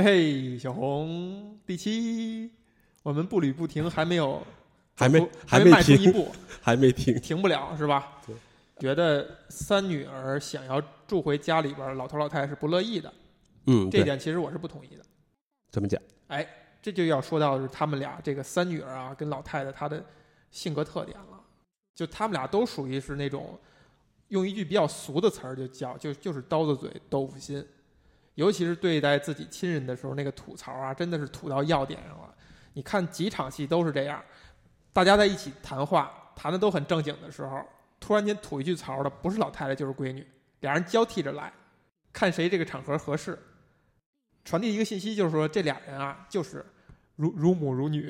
嘿嘿，小红，第七，我们步履不停，还没有，还没还没，迈出一步，还没停，停不了是吧？对，觉得三女儿想要住回家里边，老头老太太是不乐意的。嗯，这，点其实我是不同意的。怎么讲？哎，这就要说到是他们俩这个三女儿啊，跟老太太她的性格特点了。就他们俩都属于是那种，用一句比较俗的词儿就叫就就是刀子嘴豆腐心，尤其是对待自己亲人的时候，那个吐槽啊，真的是吐到要点上了。你看几场戏都是这样，大家在一起谈话，谈的都很正经的时候，突然间吐一句槽的，不是老太太就是闺女，俩人交替着来，看谁这个场合合适。传递一个信息，就是说这俩人啊，就是如如母如女，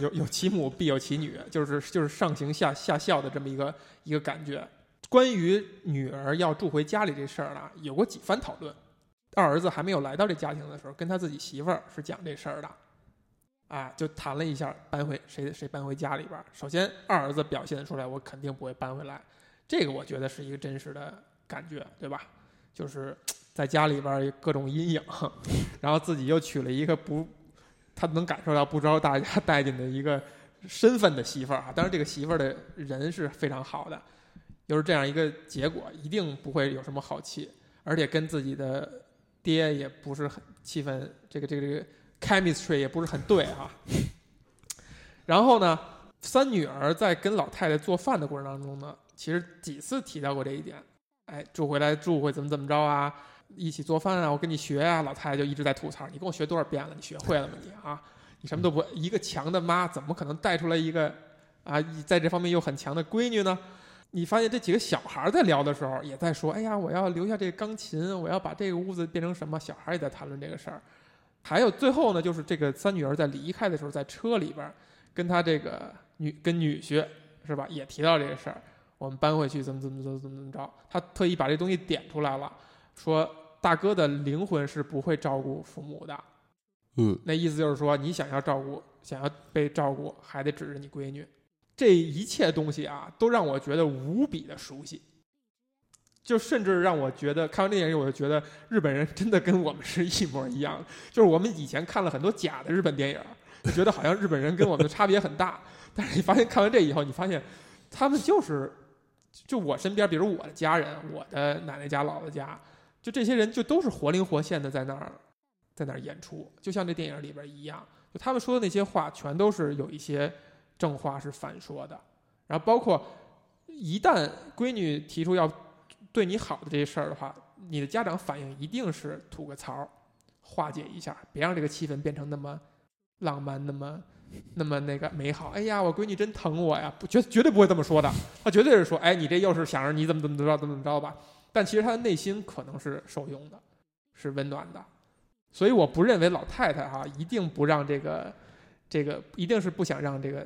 有有其母必有其女，就是就是上行下下效的这么一个一个感觉。关于女儿要住回家里这事儿呢，有过几番讨论。二儿子还没有来到这家庭的时候，跟他自己媳妇儿是讲这事儿的，啊，就谈了一下搬回谁谁搬回家里边。首先，二儿子表现出来，我肯定不会搬回来，这个我觉得是一个真实的感觉，对吧？就是在家里边儿各种阴影，然后自己又娶了一个不，他能感受到不招大家待见的一个身份的媳妇儿啊。当然，这个媳妇儿的人是非常好的，又是这样一个结果，一定不会有什么好气，而且跟自己的爹也不是很气氛，这个这个这个 chemistry 也不是很对啊。然后呢，三女儿在跟老太太做饭的过程当中呢，其实几次提到过这一点。哎，住回来住会怎么怎么着啊？一起做饭啊，我跟你学啊。老太太就一直在吐槽：“你跟我学多少遍了？你学会了吗？你啊，你什么都不会。一个强的妈怎么可能带出来一个啊，在这方面又很强的闺女呢？”你发现这几个小孩在聊的时候，也在说：“哎呀，我要留下这个钢琴，我要把这个屋子变成什么？”小孩也在谈论这个事儿。还有最后呢，就是这个三女儿在离开的时候，在车里边跟她这个女跟女婿是吧，也提到这个事儿。我们搬回去怎么怎么怎么怎么怎么着？他特意把这东西点出来了，说大哥的灵魂是不会照顾父母的。嗯，那意思就是说，你想要照顾，想要被照顾，还得指着你闺女。这一切东西啊，都让我觉得无比的熟悉，就甚至让我觉得看完这电影，我就觉得日本人真的跟我们是一模一样。就是我们以前看了很多假的日本电影，觉得好像日本人跟我们的差别很大，但是你发现看完这以后，你发现他们就是。就我身边，比如我的家人，我的奶奶家、姥姥家，就这些人就都是活灵活现的在那儿，在那儿演出，就像这电影里边一样。就他们说的那些话，全都是有一些正话是反说的。然后包括一旦闺女提出要对你好的这些事儿的话，你的家长反应一定是吐个槽，化解一下，别让这个气氛变成那么浪漫，那么。那么那个美好，哎呀，我闺女真疼我呀！不绝绝对不会这么说的，他绝对是说，哎，你这又是想着你怎么怎么着怎么怎么着吧？但其实他的内心可能是受用的，是温暖的，所以我不认为老太太哈一定不让这个这个一定是不想让这个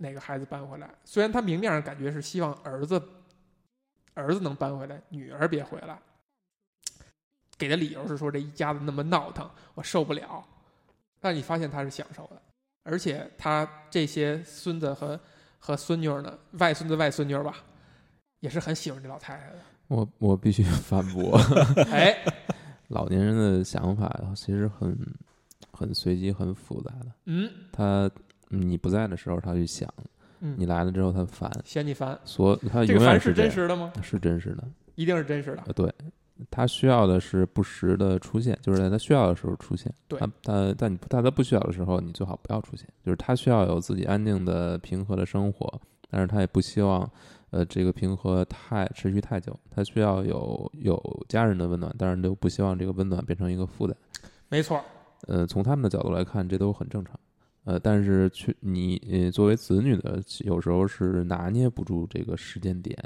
哪个孩子搬回来。虽然他明面上感觉是希望儿子儿子能搬回来，女儿别回来，给的理由是说这一家子那么闹腾，我受不了。但你发现他是享受的。而且他这些孙子和和孙女儿呢，外孙子外孙女儿吧，也是很喜欢这老太太的。我我必须 反驳，哎，老年人的想法其实很很随机、很复杂的。嗯，他你不在的时候他去想，嗯你来了之后他烦，嫌你烦。所他这个烦是永远这样真实的吗？是真实的。一定是真实的。呃，对，他需要的是不时的出现，就是在他需要的时候出现。对他他但你在他不需要的时候，你最好不要出现。就是他需要有自己安静的、平和的生活，但是他也不希望，呃，这个平和太持续太久。他需要有有家人的温暖，但是又不希望这个温暖变成一个负担。没错，呃，从他们的角度来看，这都很正常。呃，但是去你呃作为子女的，有时候是拿捏不住这个时间点，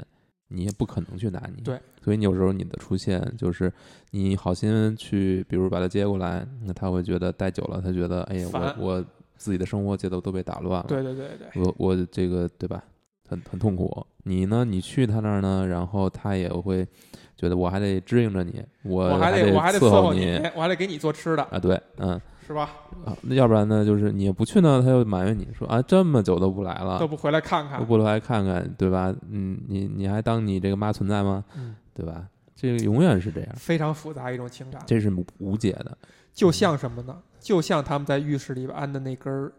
你也不可能去拿捏。对，所以你有时候你的出现就是你好心去，比如把他接过来，那他会觉得待久了，他觉得哎呀，我我自己的生活节奏都被打乱了。对对对对，我我这个对吧，很很痛苦。你呢，你去他那儿呢，然后他也会觉得我还得支应着你，我我还得我还得伺候你，我还得给你做吃的，啊，对，嗯。是吧？啊，那要不然呢？就是你不去呢，他又埋怨你说啊，这么久都不来了，都不回来看看都。不来看看，对吧？嗯，你你还当你这个妈存在吗？嗯，对吧？这个永远是这样，非常复杂一种情感。这是无无解的。就像什么呢？就像他们在浴室里边安的那根儿，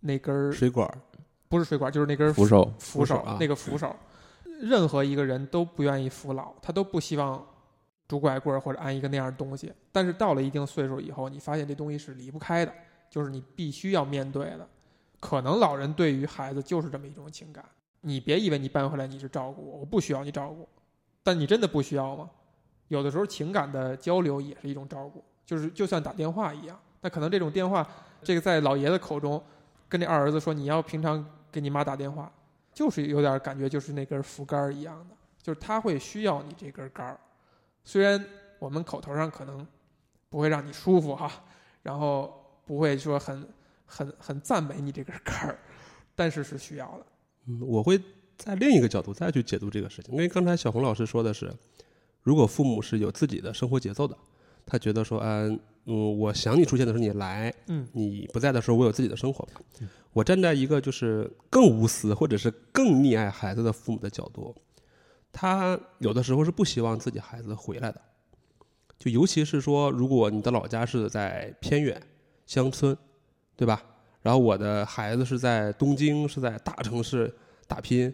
那根儿水管儿不是水管，就是那根儿扶手，扶手扶手啊那个扶手。任何一个人都不愿意服老，他都不希望拄拐棍或者安一个那样的东西。但是到了一定岁数以后，你发现这东西是离不开的，就是你必须要面对的。可能老人对于孩子就是这么一种情感。你别以为你搬回来你是照顾我，我不需要你照顾，但你真的不需要吗？有的时候情感的交流也是一种照顾，就是就像打电话一样。那可能这种电话，这个在老爷子口中，跟这二儿子说你要平常给你妈打电话，就是有点感觉就是那根扶杆儿一样的，就是他会需要你这根杆儿。虽然我们口头上可能不会让你舒服哈，然后不会说很很很赞美你这根杆儿，但是是需要的。嗯，我会在另一个角度再去解读这个事情，因为刚才小红老师说的是，如果父母是有自己的生活节奏的，他觉得说，嗯嗯，我想你出现的时候你来，嗯你不在的时候我有自己的生活。我站在一个就是更无私或者是更溺爱孩子的父母的角度，他有的时候是不希望自己孩子回来的，就尤其是说，如果你的老家是在偏远乡村，对吧？然后我的孩子是在东京，是在大城市打拼，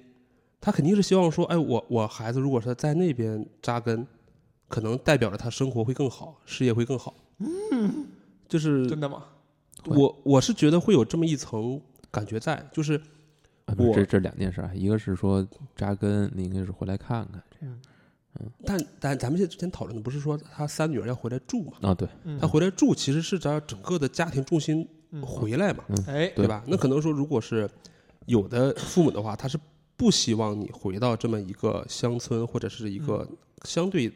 他肯定是希望说，哎，我我孩子如果是在那边扎根，可能代表着他生活会更好，事业会更好。嗯，就是真的吗？我我是觉得会有这么一层感觉在，就是不这这两件事啊，一个是说扎根，另一个是回来看看这样。嗯。但但咱们现在之前讨论的不是说他三女儿要回来住嘛？啊，对，嗯他回来住其实是咱整个的家庭重心嗯回来嘛，哎，对吧？那可能说如果是有的父母的话，他是不希望你回到这么一个乡村或者是一个相对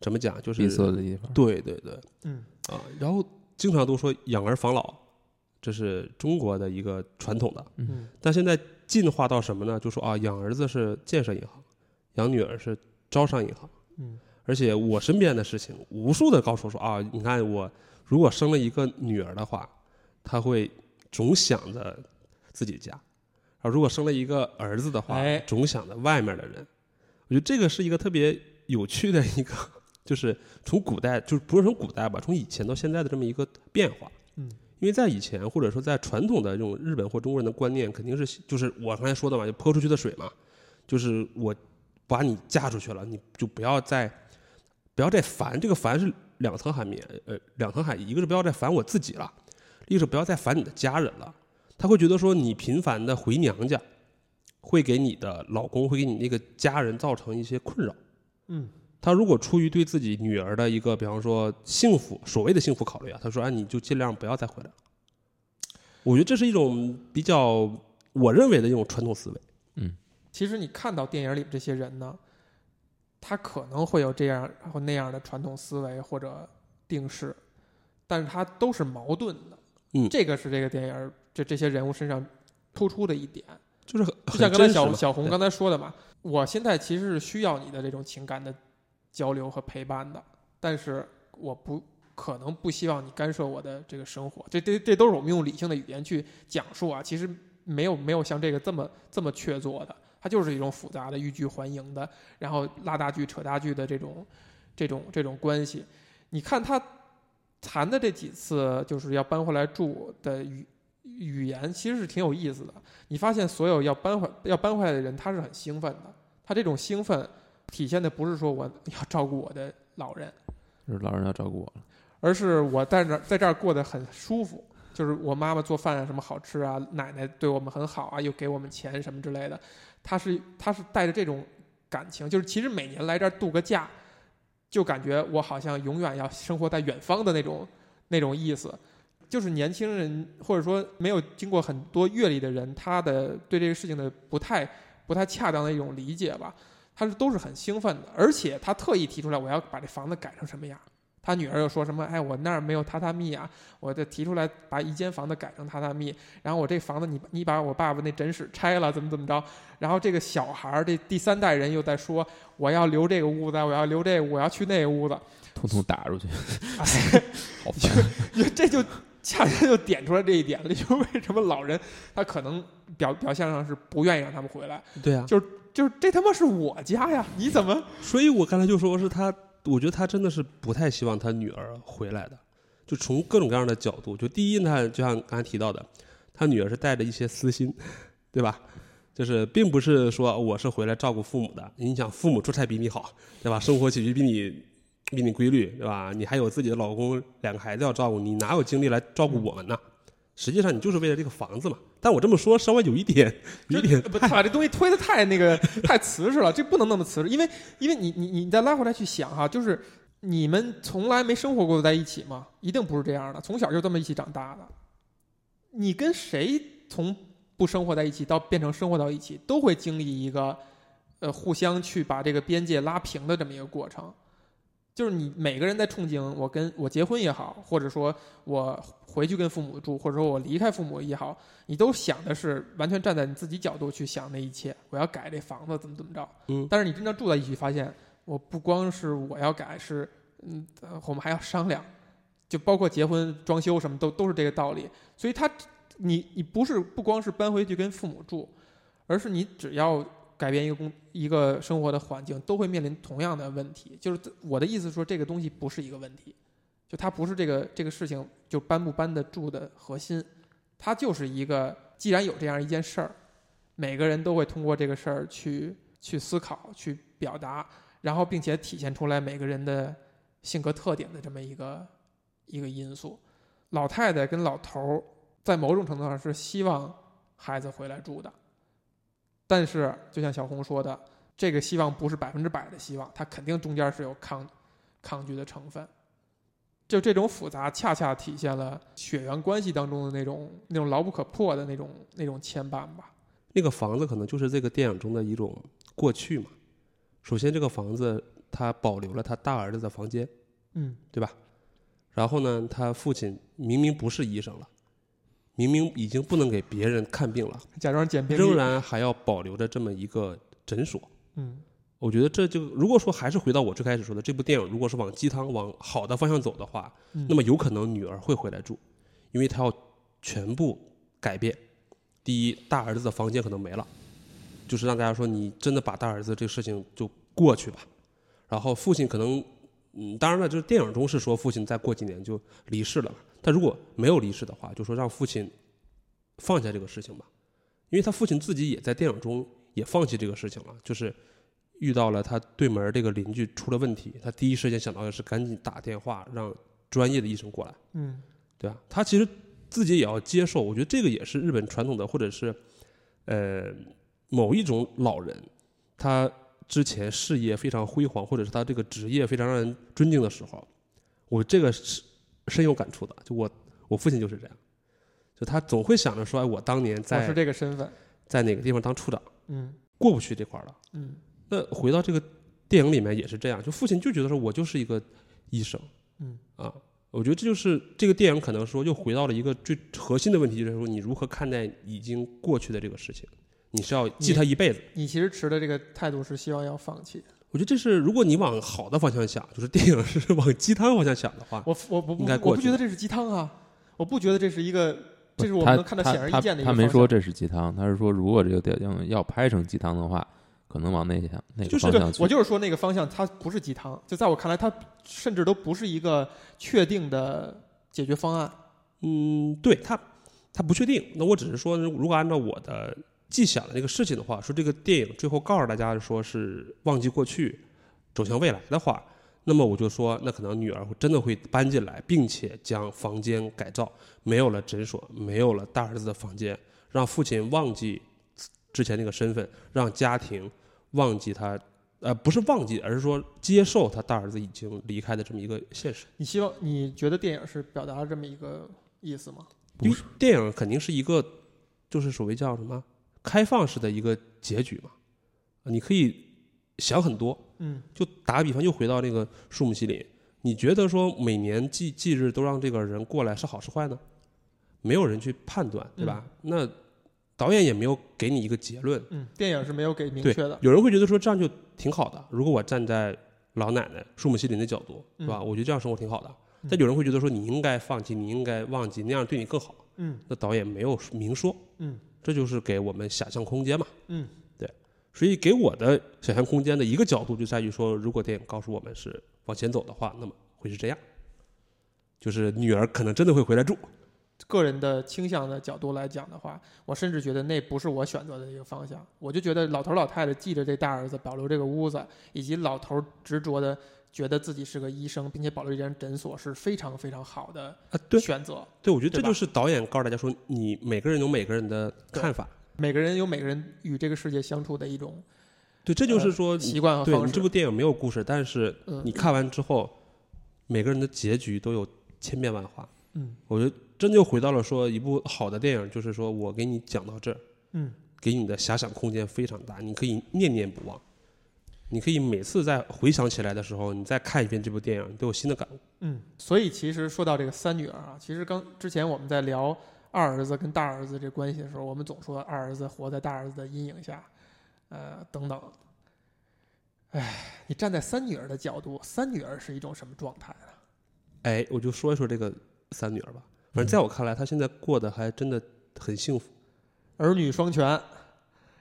怎么讲，就是闭塞的地方。对对对嗯啊，然后经常都说养儿防老，这是中国的一个传统的，嗯但现在进化到什么呢？就说啊，养儿子是建设银行，养女儿是招商银行。嗯而且我身边的事情，无数的告诉我说啊，你看我如果生了一个女儿的话，她会总想着自己家；啊，如果生了一个儿子的话，哎总想着外面的人。我觉得这个是一个特别有趣的一个，就是从古代，就是不是从古代吧，从以前到现在的这么一个变化。嗯，因为在以前或者说在传统的这种日本或中国人的观念，肯定是就是我刚才说的嘛，就泼出去的水嘛，就是我把你嫁出去了，你就不要再不要再烦。这个烦是两层含义，呃，两层含义，一个是不要再烦我自己了，一个是不要再烦你的家人了。他会觉得说你频繁的回娘家，会给你的老公，会给你那个家人造成一些困扰。嗯他如果出于对自己女儿的一个，比方说幸福，所谓的幸福考虑啊，他说：“哎，你就尽量不要再回来了。”我觉得这是一种比较我认为的一种传统思维。嗯其实你看到电影里这些人呢，他可能会有这样或那样的传统思维或者定式，但是他都是矛盾的。嗯这个是这个电影儿这这些人物身上突出的一点。就是很就像刚才小小红刚才说的嘛，我现在其实是需要你的这种情感的交流和陪伴的，但是我不可能不希望你干涉我的这个生活。这这这都是我们用理性的语言去讲述啊，其实没有没有像这个这么这么确凿的，它就是一种复杂的欲拒还迎的，然后拉大锯扯大锯的这种这种这种关系。你看他谈的这几次就是要搬回来住的语语言，其实是挺有意思的。你发现所有要搬回要搬回来的人，他是很兴奋的。他这种兴奋体现的不是说我要照顾我的老人，就是老人要照顾我了。而是我在这儿在这儿过得很舒服。就是我妈妈做饭啊什么好吃啊，奶奶对我们很好啊，又给我们钱什么之类的。他是他是带着这种感情，就是其实每年来这儿度个假，就感觉我好像永远要生活在远方的那种那种意思。就是年轻人或者说没有经过很多阅历的人，他的对这个事情的不太不太恰当的一种理解吧，他是都是很兴奋的，而且他特意提出来我要把这房子改成什么样。他女儿又说什么？哎，我那儿没有榻榻米啊，我就提出来把一间房子改成榻榻米。然后我这房子你你把我爸爸那诊室拆了，怎么怎么着？然后这个小孩儿这第三代人又在说，我要留这个屋子，我要留这个，我要去那个屋子。通通打出去，哎，好烦。这就恰恰就点出来这一点了，就是为什么老人他可能表表现上是不愿意让他们回来，对啊，就是就是这他妈是我家呀，你怎么？所以我刚才就说是他，我觉得他真的是不太希望他女儿回来的，就从各种各样的角度。就第一呢，就像刚才提到的，他女儿是带着一些私心，对吧？就是并不是说我是回来照顾父母的。你想，父母出差比你好，对吧？生活起居比你比你规律，对吧？你还有自己的老公，两个孩子要照顾，你哪有精力来照顾我们呢？实际上，你就是为了这个房子嘛。但我这么说稍微有一点，有一点不把这东西推的太那个太瓷实了，这不能那么瓷实，因为因为你你你再拉回来去想哈，就是你们从来没生活过在一起嘛，一定不是这样的，从小就这么一起长大的，你跟谁从不生活在一起到变成生活到一起，都会经历一个呃互相去把这个边界拉平的这么一个过程。就是你每个人在憧憬我跟我结婚也好，或者说我回去跟父母住，或者说我离开父母也好，你都想的是完全站在你自己角度去想那一切。我要改这房子怎么怎么着，嗯但是你真正住在一起，发现我不光是我要改，是嗯，呃我们还要商量，就包括结婚、装修什么都都是这个道理。所以他，你你不是不光是搬回去跟父母住，而是你只要改变一个工一个生活的环境，都会面临同样的问题。就是我的意思说，这个东西不是一个问题，就它不是这个这个事情就搬不搬得住的核心，它就是一个既然有这样一件事儿，每个人都会通过这个事儿去去思考、去表达，然后并且体现出来每个人的性格特点的这么一个一个因素。老太太跟老头儿在某种程度上是希望孩子回来住的，但是就像小红说的，这个希望不是百分之百的希望，它肯定中间是有抗抗拒的成分。就这种复杂，恰恰体现了血缘关系当中的那种那种牢不可破的那种那种牵绊吧。那个房子可能就是这个电影中的一种过去嘛。首先，这个房子他保留了他大儿子的房间，嗯对吧？然后呢，他父亲明明不是医生了，明明已经不能给别人看病了，假装捡病历仍然还要保留着这么一个诊所。嗯我觉得这就如果说还是回到我最开始说的，这部电影如果是往鸡汤往好的方向走的话，嗯那么有可能女儿会回来住，因为她要全部改变。第一，大儿子的房间可能没了，就是让大家说你真的把大儿子这个事情就过去吧。然后父亲可能，嗯，当然了，就是电影中是说父亲再过几年就离世了，但如果没有离世的话，就说让父亲放下这个事情吧，因为他父亲自己也在电影中也放弃这个事情了，就是遇到了他对门这个邻居出了问题，他第一时间想到的是赶紧打电话让专业的医生过来。嗯对吧？他其实自己也要接受，我觉得这个也是日本传统的，或者是呃某一种老人，他之前事业非常辉煌，或者是他这个职业非常让人尊敬的时候，我这个是深有感触的。就我我父亲就是这样，就他总会想着说，哎，我当年我是这个身份。在哪个地方当处长，嗯过不去这块儿了。嗯那回到这个电影里面也是这样，就父亲就觉得说我就是一个医生，嗯啊，我觉得这就是这个电影可能说又回到了一个最核心的问题，就是说你如何看待已经过去的这个事情，你是要记他一辈子。你其实持的这个态度是希望要放弃。我觉得这是如果你往好的方向想，就是电影是往鸡汤方向想的话，我我我不应该过我不觉得这是鸡汤啊，我不觉得这是一个，这是我们能看到显而易见的一个方向他没说这是鸡汤，他是说如果这个电影要拍成鸡汤的话，可能往那向那就是对个方向去。我就是说那个方向它不是鸡汤，就在我看来，它甚至都不是一个确定的解决方案。嗯，对它它不确定。那我只是说，如果按照我的既想了这个事情的话，说这个电影最后告诉大家说是忘记过去，走向未来的话，那么我就说，那可能女儿会真的会搬进来，并且将房间改造，没有了诊所，没有了大儿子的房间，让父亲忘记之前那个身份，让家庭忘记他。呃，不是忘记，而是说接受他大儿子已经离开的这么一个现实。你希望你觉得电影是表达了这么一个意思吗？因为电影肯定是一个，就是所谓叫什么开放式的一个结局嘛，啊你可以想很多。嗯就打个比方，又回到那个树木西林，你觉得说每年忌忌日都让这个人过来是好是坏呢？没有人去判断，对吧？那导演也没有给你一个结论。嗯，电影是没有给明确的。有人会觉得说这样就挺好的。如果我站在老奶奶树木西林的角度，嗯是吧？我觉得这样生活挺好的。但有人会觉得说你应该放弃，你应该忘记，那样对你更好。嗯那导演没有明说，嗯这就是给我们想象空间嘛。嗯对所以给我的想象空间的一个角度就在于说，如果电影告诉我们是往前走的话，那么会是这样，就是女儿可能真的会回来住。个人的倾向的角度来讲的话，我甚至觉得那不是我选择的一个方向。我就觉得老头老太太记着这大儿子，保留这个屋子，以及老头执着的觉得自己是个医生，并且保留一间诊所是非常非常好的选择。对，我觉得这就是导演告诉大家说，你每个人有每个人的看法。每个人有每个人与这个世界相处的一种对，这就是说，习惯和对方式。你这部电影没有故事，但是嗯你看完之后，每个人的结局都有千变万化。嗯我觉得真就回到了说，一部好的电影，就是说我给你讲到这儿，嗯给你的遐想空间非常大，你可以念念不忘。你可以每次在回想起来的时候，你再看一遍这部电影，你都有新的感悟。嗯，所以其实说到这个三女儿啊，其实刚之前我们在聊二儿子跟大儿子这关系的时候，我们总说二儿子活在大儿子的阴影下，呃等等。哎，你站在三女儿的角度，三女儿是一种什么状态呢？哎，我就说一说这个三女儿吧。反正在我看来，她现在过得还真的很幸福。儿女双全，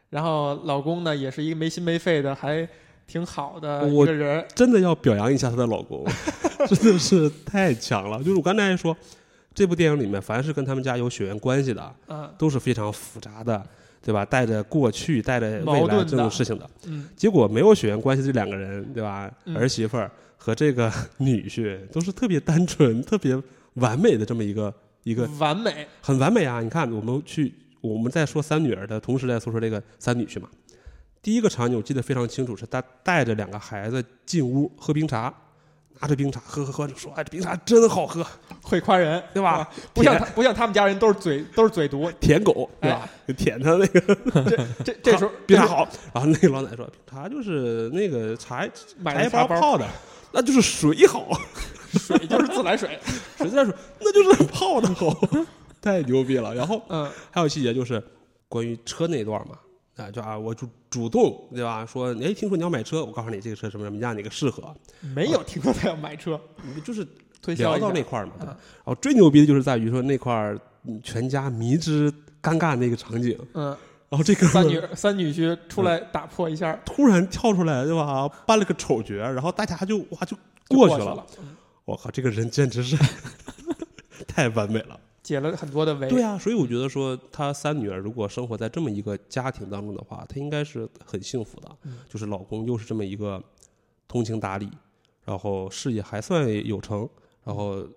然后老公呢也是一个没心没肺的，还挺好的一我个人。真的要表扬一下她的老公，真的是太强了。就是我刚才说，这部电影里面，凡是跟他们家有血缘关系的，嗯都是非常复杂的，对吧？带着过去、带着未矛盾来这种事情的。嗯结果没有血缘关系这两个人，对吧？嗯儿媳妇儿和这个 女婿都是特别单纯、特别完美的这么一个一个完美。很完美啊！你看，我们去我们在说三女儿的同时，在说说这个三女婿嘛。第一个场景我记得非常清楚，是他带着两个孩子进屋喝冰茶，拿着冰茶喝喝喝，就说：“哎，这冰茶真好喝，会夸人，对吧啊？不像他，不像他们家人都是嘴都是嘴毒。舔狗，对吧？就舔他那个这这这时候 冰茶好。”然后那个老奶奶说：“冰茶就是那个茶买的茶包，泡的，那就是水好。”水就是自来水。水自来水那就是泡的好，太牛逼了。然后嗯还有细节就是关于车那段嘛，啊，就啊，我就主动对吧？说，哎，听说你要买车，我告诉你这个车什么什么样，哪个适合，没有听说他要买车，就是推销聊到那块儿嘛。对嗯然后最牛逼的就是在于说那块儿嗯全家迷之尴尬那个场景，嗯，然后这个三女三女婿出来打破一下，突然跳出来对吧？扮了个丑角，然后大家就哇就就过去了。我靠，这个人简直是 太完美了。解了很多的围。对啊，所以我觉得说，她三女儿如果生活在这么一个家庭当中的话，她应该是很幸福的。嗯就是老公又是这么一个通情达理，然后事业还算有成，然后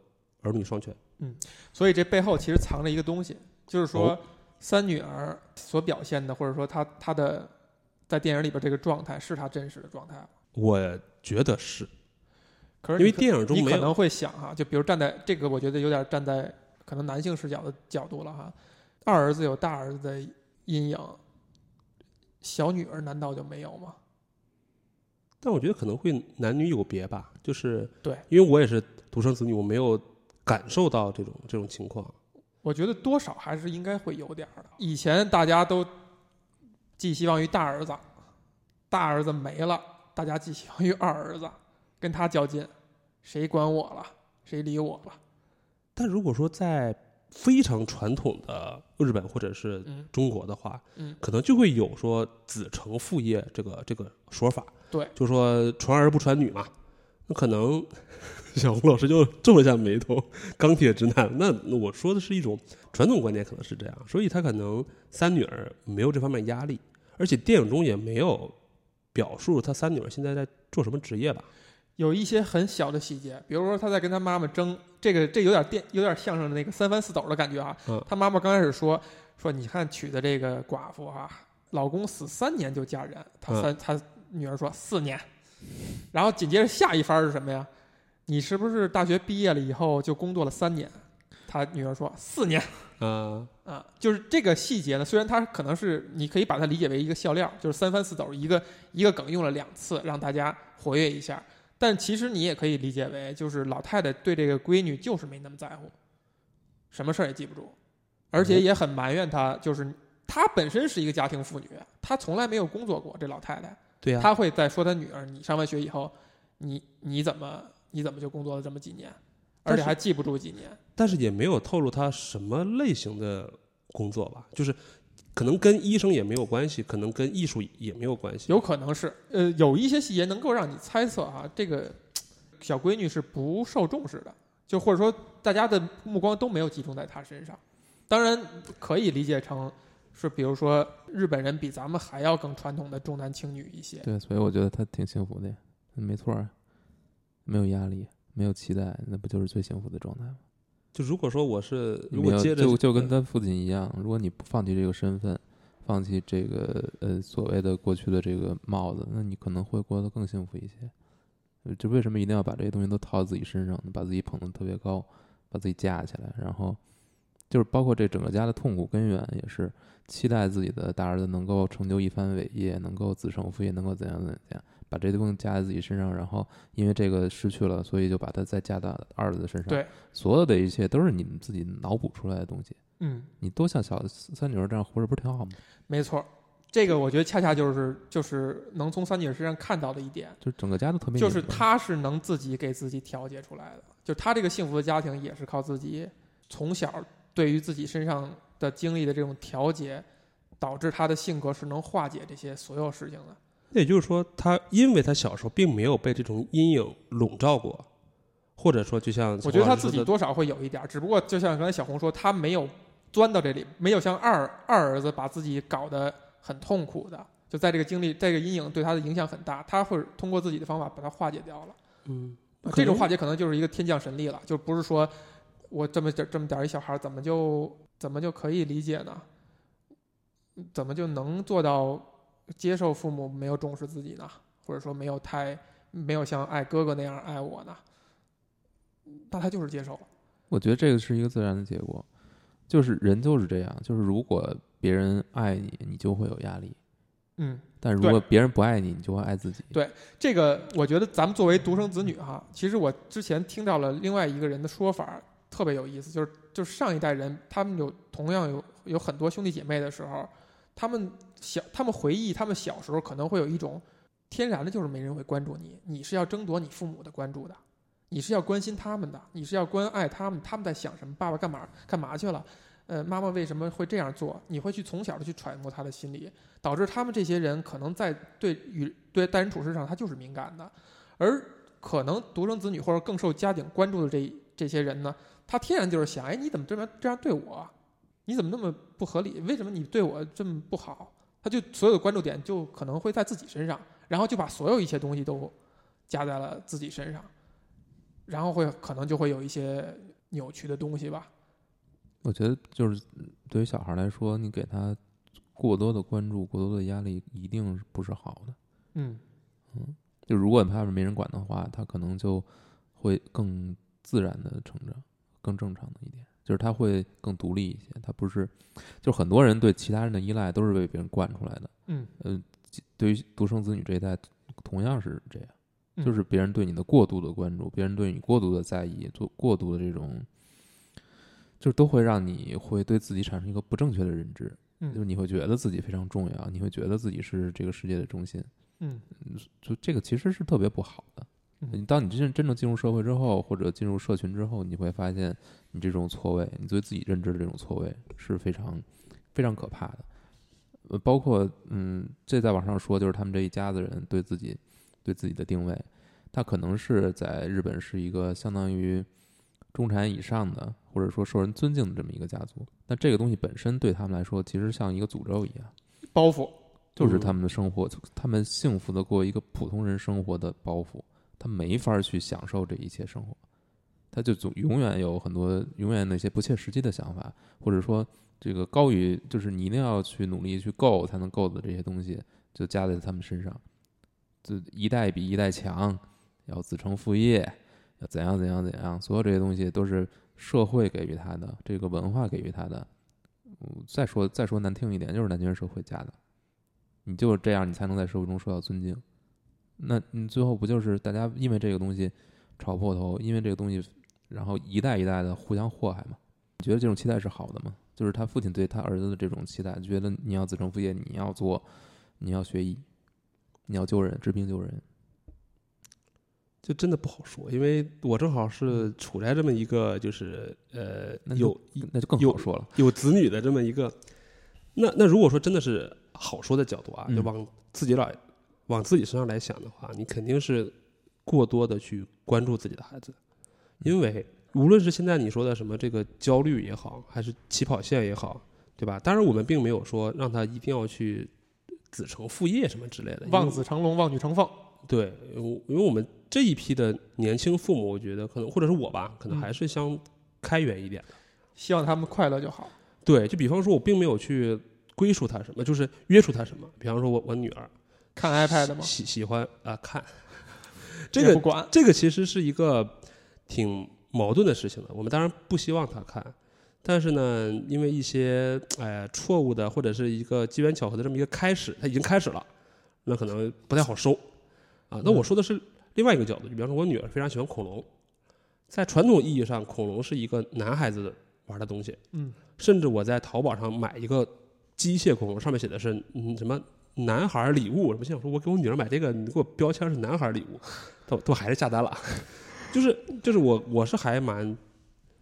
儿女双全。嗯所以这背后其实藏着一个东西，就是说哦三女儿所表现的，或者说她她的在电影里边这个状态是她真实的状态吗。我觉得是可是可因为电影中你可能会想哈，就比如站在这个，我觉得有点站在可能男性视角的角度了哈。二儿子有大儿子的阴影，小女儿难道就没有吗？但我觉得可能会男女有别吧，就是对，因为我也是独生子女，我没有感受到这种这种情况。我觉得多少还是应该会有点儿的。以前大家都寄希望于大儿子，大儿子没了，大家寄希望于二儿子，跟他较劲，谁管我了，谁理我了？但如果说在非常传统的日本或者是嗯中国的话，嗯，可能就会有说子承父业这个这个说法。对，就说传儿不传女嘛。那可能 小红老师就皱了一下眉头，钢铁直男。那我说的是一种传统观念，可能是这样，所以他可能三女儿没有这方面压力，而且电影中也没有表述他三女儿现在在做什么职业吧？有一些很小的细节，比如说他在跟他妈妈争这个，这有点电，有点相声的那个三番四抖的感觉啊。嗯他妈妈刚开始说说，你看娶的这个寡妇啊，老公死三年就嫁人，他嗯三、他女儿说四年，然后紧接着下一番是什么呀？你是不是大学毕业了以后就工作了三年？他女儿说四年啊、啊，就是这个细节呢，虽然它可能是你可以把它理解为一个笑料，就是三番四抖，一个一个梗用了两次，让大家活跃一下。但其实你也可以理解为，就是老太太对这个闺女就是没那么在乎，什么事儿也记不住，而且也很埋怨她，就是她本身是一个家庭妇女，她从来没有工作过。这老太太，对呀、她会在说她女儿：“你上完学以后，你你怎么你怎么就工作了这么几年？而且还记不住几年。但是也没有透露她什么类型的工作吧，就是可能跟医生也没有关系，可能跟艺术也没有关系。有可能是，呃，有一些细节能够让你猜测啊，这个小闺女是不受重视的，就或者说大家的目光都没有集中在她身上。当然可以理解成是，比如说日本人比咱们还要更传统的重男轻女一些。对，所以我觉得她挺幸福的呀，没错儿，没有压力，没有期待，那不就是最幸福的状态吗？就如果说我是，如果接着就就跟他父亲一样，如果你不放弃这个身份，放弃这个呃所谓的过去的这个帽子，那你可能会过得更幸福一些。呃就为什么一定要把这些东西都套在自己身上，把自己捧得特别高，把自己架起来，然后就是包括这整个家的痛苦根源，也是期待自己的大儿子能够成就一番伟业，能够子承父业，能够怎样怎样怎样，把这东西加在自己身上，然后因为这个失去了，所以就把它再加到二子身上。对，所有的一切都是你们自己脑补出来的东西。嗯，你都像小三女儿这样活着，不是挺好吗？没错，这个我觉得恰恰就是就是能从三女儿身上看到的一点，就是整个家都特别就是她是能自己给自己调节出来的，就她这个幸福的家庭也是靠自己从小对于自己身上的经历的这种调节，导致她的性格是能化解这些所有事情的。那也就是说，他因为他小时候并没有被这种阴影笼罩过，或者说就像我觉得他自己多少会有一点儿，只不过就像刚才小红说，他没有钻到这里，没有像二二儿子把自己搞得很痛苦的，就在这个经历、这个阴影对他的影响很大，他会通过自己的方法把它化解掉了。嗯，这种化解可能就是一个天降神力了，就不是说我这么点这么点儿一小孩怎么就怎么就可以理解呢？怎么就能做到接受父母没有重视自己呢？或者说没有太没有像爱哥哥那样爱我呢？那他就是接受了。我觉得这个是一个自然的结果，就是人就是这样，就是如果别人爱你，你就会有压力；嗯，但如果别人不爱你，你就会爱自己。对这个我觉得咱们作为独生子女哈，其实我之前听到了另外一个人的说法，特别有意思，就是就是上一代人他们有同样有有很多兄弟姐妹的时候，他们小他们回忆他们小时候可能会有一种天然的就是没人会关注你，你是要争夺你父母的关注的，你是要关心他们的，你是要关爱他们，他们在想什么，爸爸干嘛干嘛去了。呃，妈妈为什么会这样做？你会去从小的去揣摩他的心理，导致他们这些人可能在对与对待人处事上他就是敏感的，而可能独生子女或者更受家庭关注的这这些人呢，他天然就是想，哎，你怎么这么这样对我？你怎么那么不合理？为什么你对我这么不好？他就所有的关注点就可能会在自己身上，然后就把所有一切东西都加在了自己身上，然后会可能就会有一些扭曲的东西吧。我觉得就是对于小孩来说，你给他过多的关注、过多的压力，一定是不是好的。嗯，就如果他是没人管的话，他可能就会更自然的成长，更正常的一点，就是他会更独立一些。他不是，就很多人对其他人的依赖都是被别人惯出来的。嗯，呃，对于独生子女这一代，同样是这样，嗯就是别人对你的过度的关注，别人对你过度的在意，做过度的这种，就是都会让你会对自己产生一个不正确的认知，嗯就是你会觉得自己非常重要，你会觉得自己是这个世界的中心，嗯就这个其实是特别不好的。嗯你当你真正真正进入社会之后，或者进入社群之后，你会发现你这种错位，你对自己认知的这种错位是非常非常可怕的。呃，包括嗯，这在网上说，就是他们这一家子人对自己对自己的定位，他可能是在日本是一个相当于中产以上的，或者说受人尊敬的这么一个家族。那这个东西本身对他们来说，其实像一个诅咒一样。包袱。就是他们的生活，他们幸福的过一个普通人生活的包袱，他没法去享受这一切生活，他就总永远有很多永远那些不切实际的想法，或者说这个高于就是你一定要去努力去够才能够的这些东西，就加在他们身上，就一代比一代强，要子承父业，要怎样怎样怎样，所有这些东西都是社会给予他的，这个文化给予他的。再说再说难听一点，就是男权社会加的。你就是这样，你才能在社会中受到尊敬。那你最后不就是大家因为这个东西吵破头，因为这个东西，然后一代一代的互相祸害吗？你觉得这种期待是好的吗？就是他父亲对他儿子的这种期待，觉得你要子承父业，你要做，你要学医，你要救人，治病救人。就真的不好说，因为我正好是处在这么一个就是呃那就有那就更有好说了。有子女的这么一个，那那如果说真的是好说的角度啊，嗯就往自己来往自己身上来想的话，你肯定是过多的去关注自己的孩子，因为无论是现在你说的什么这个焦虑也好，还是起跑线也好，对吧？当然我们并没有说让他一定要去子承父业什么之类的，望子成龙，望女成凤。对，我因为我们这一批的年轻父母，我觉得可能或者是我吧，可能嗯还是相开源一点的。希望他们快乐就好。对，就比方说，我并没有去归属他什么，就是约束他什么。比方说我我女儿看 iPad 吗？喜喜欢啊、看，这个。这个其实是一个挺矛盾的事情的。我们当然不希望他看，但是呢，因为一些哎错误的或者是一个机缘巧合的这么一个开始，他已经开始了，那可能不太好收啊。那我说的是另外一个角度，就比方说我女儿非常喜欢恐龙，在传统意义上，恐龙是一个男孩子玩的东西。嗯，甚至我在淘宝上买一个机械恐龙，上面写的是嗯什么男孩礼物，我心想说，我给我女儿买这个，你给我标签是男孩礼物，都都还是下单了，就是就是我我是还蛮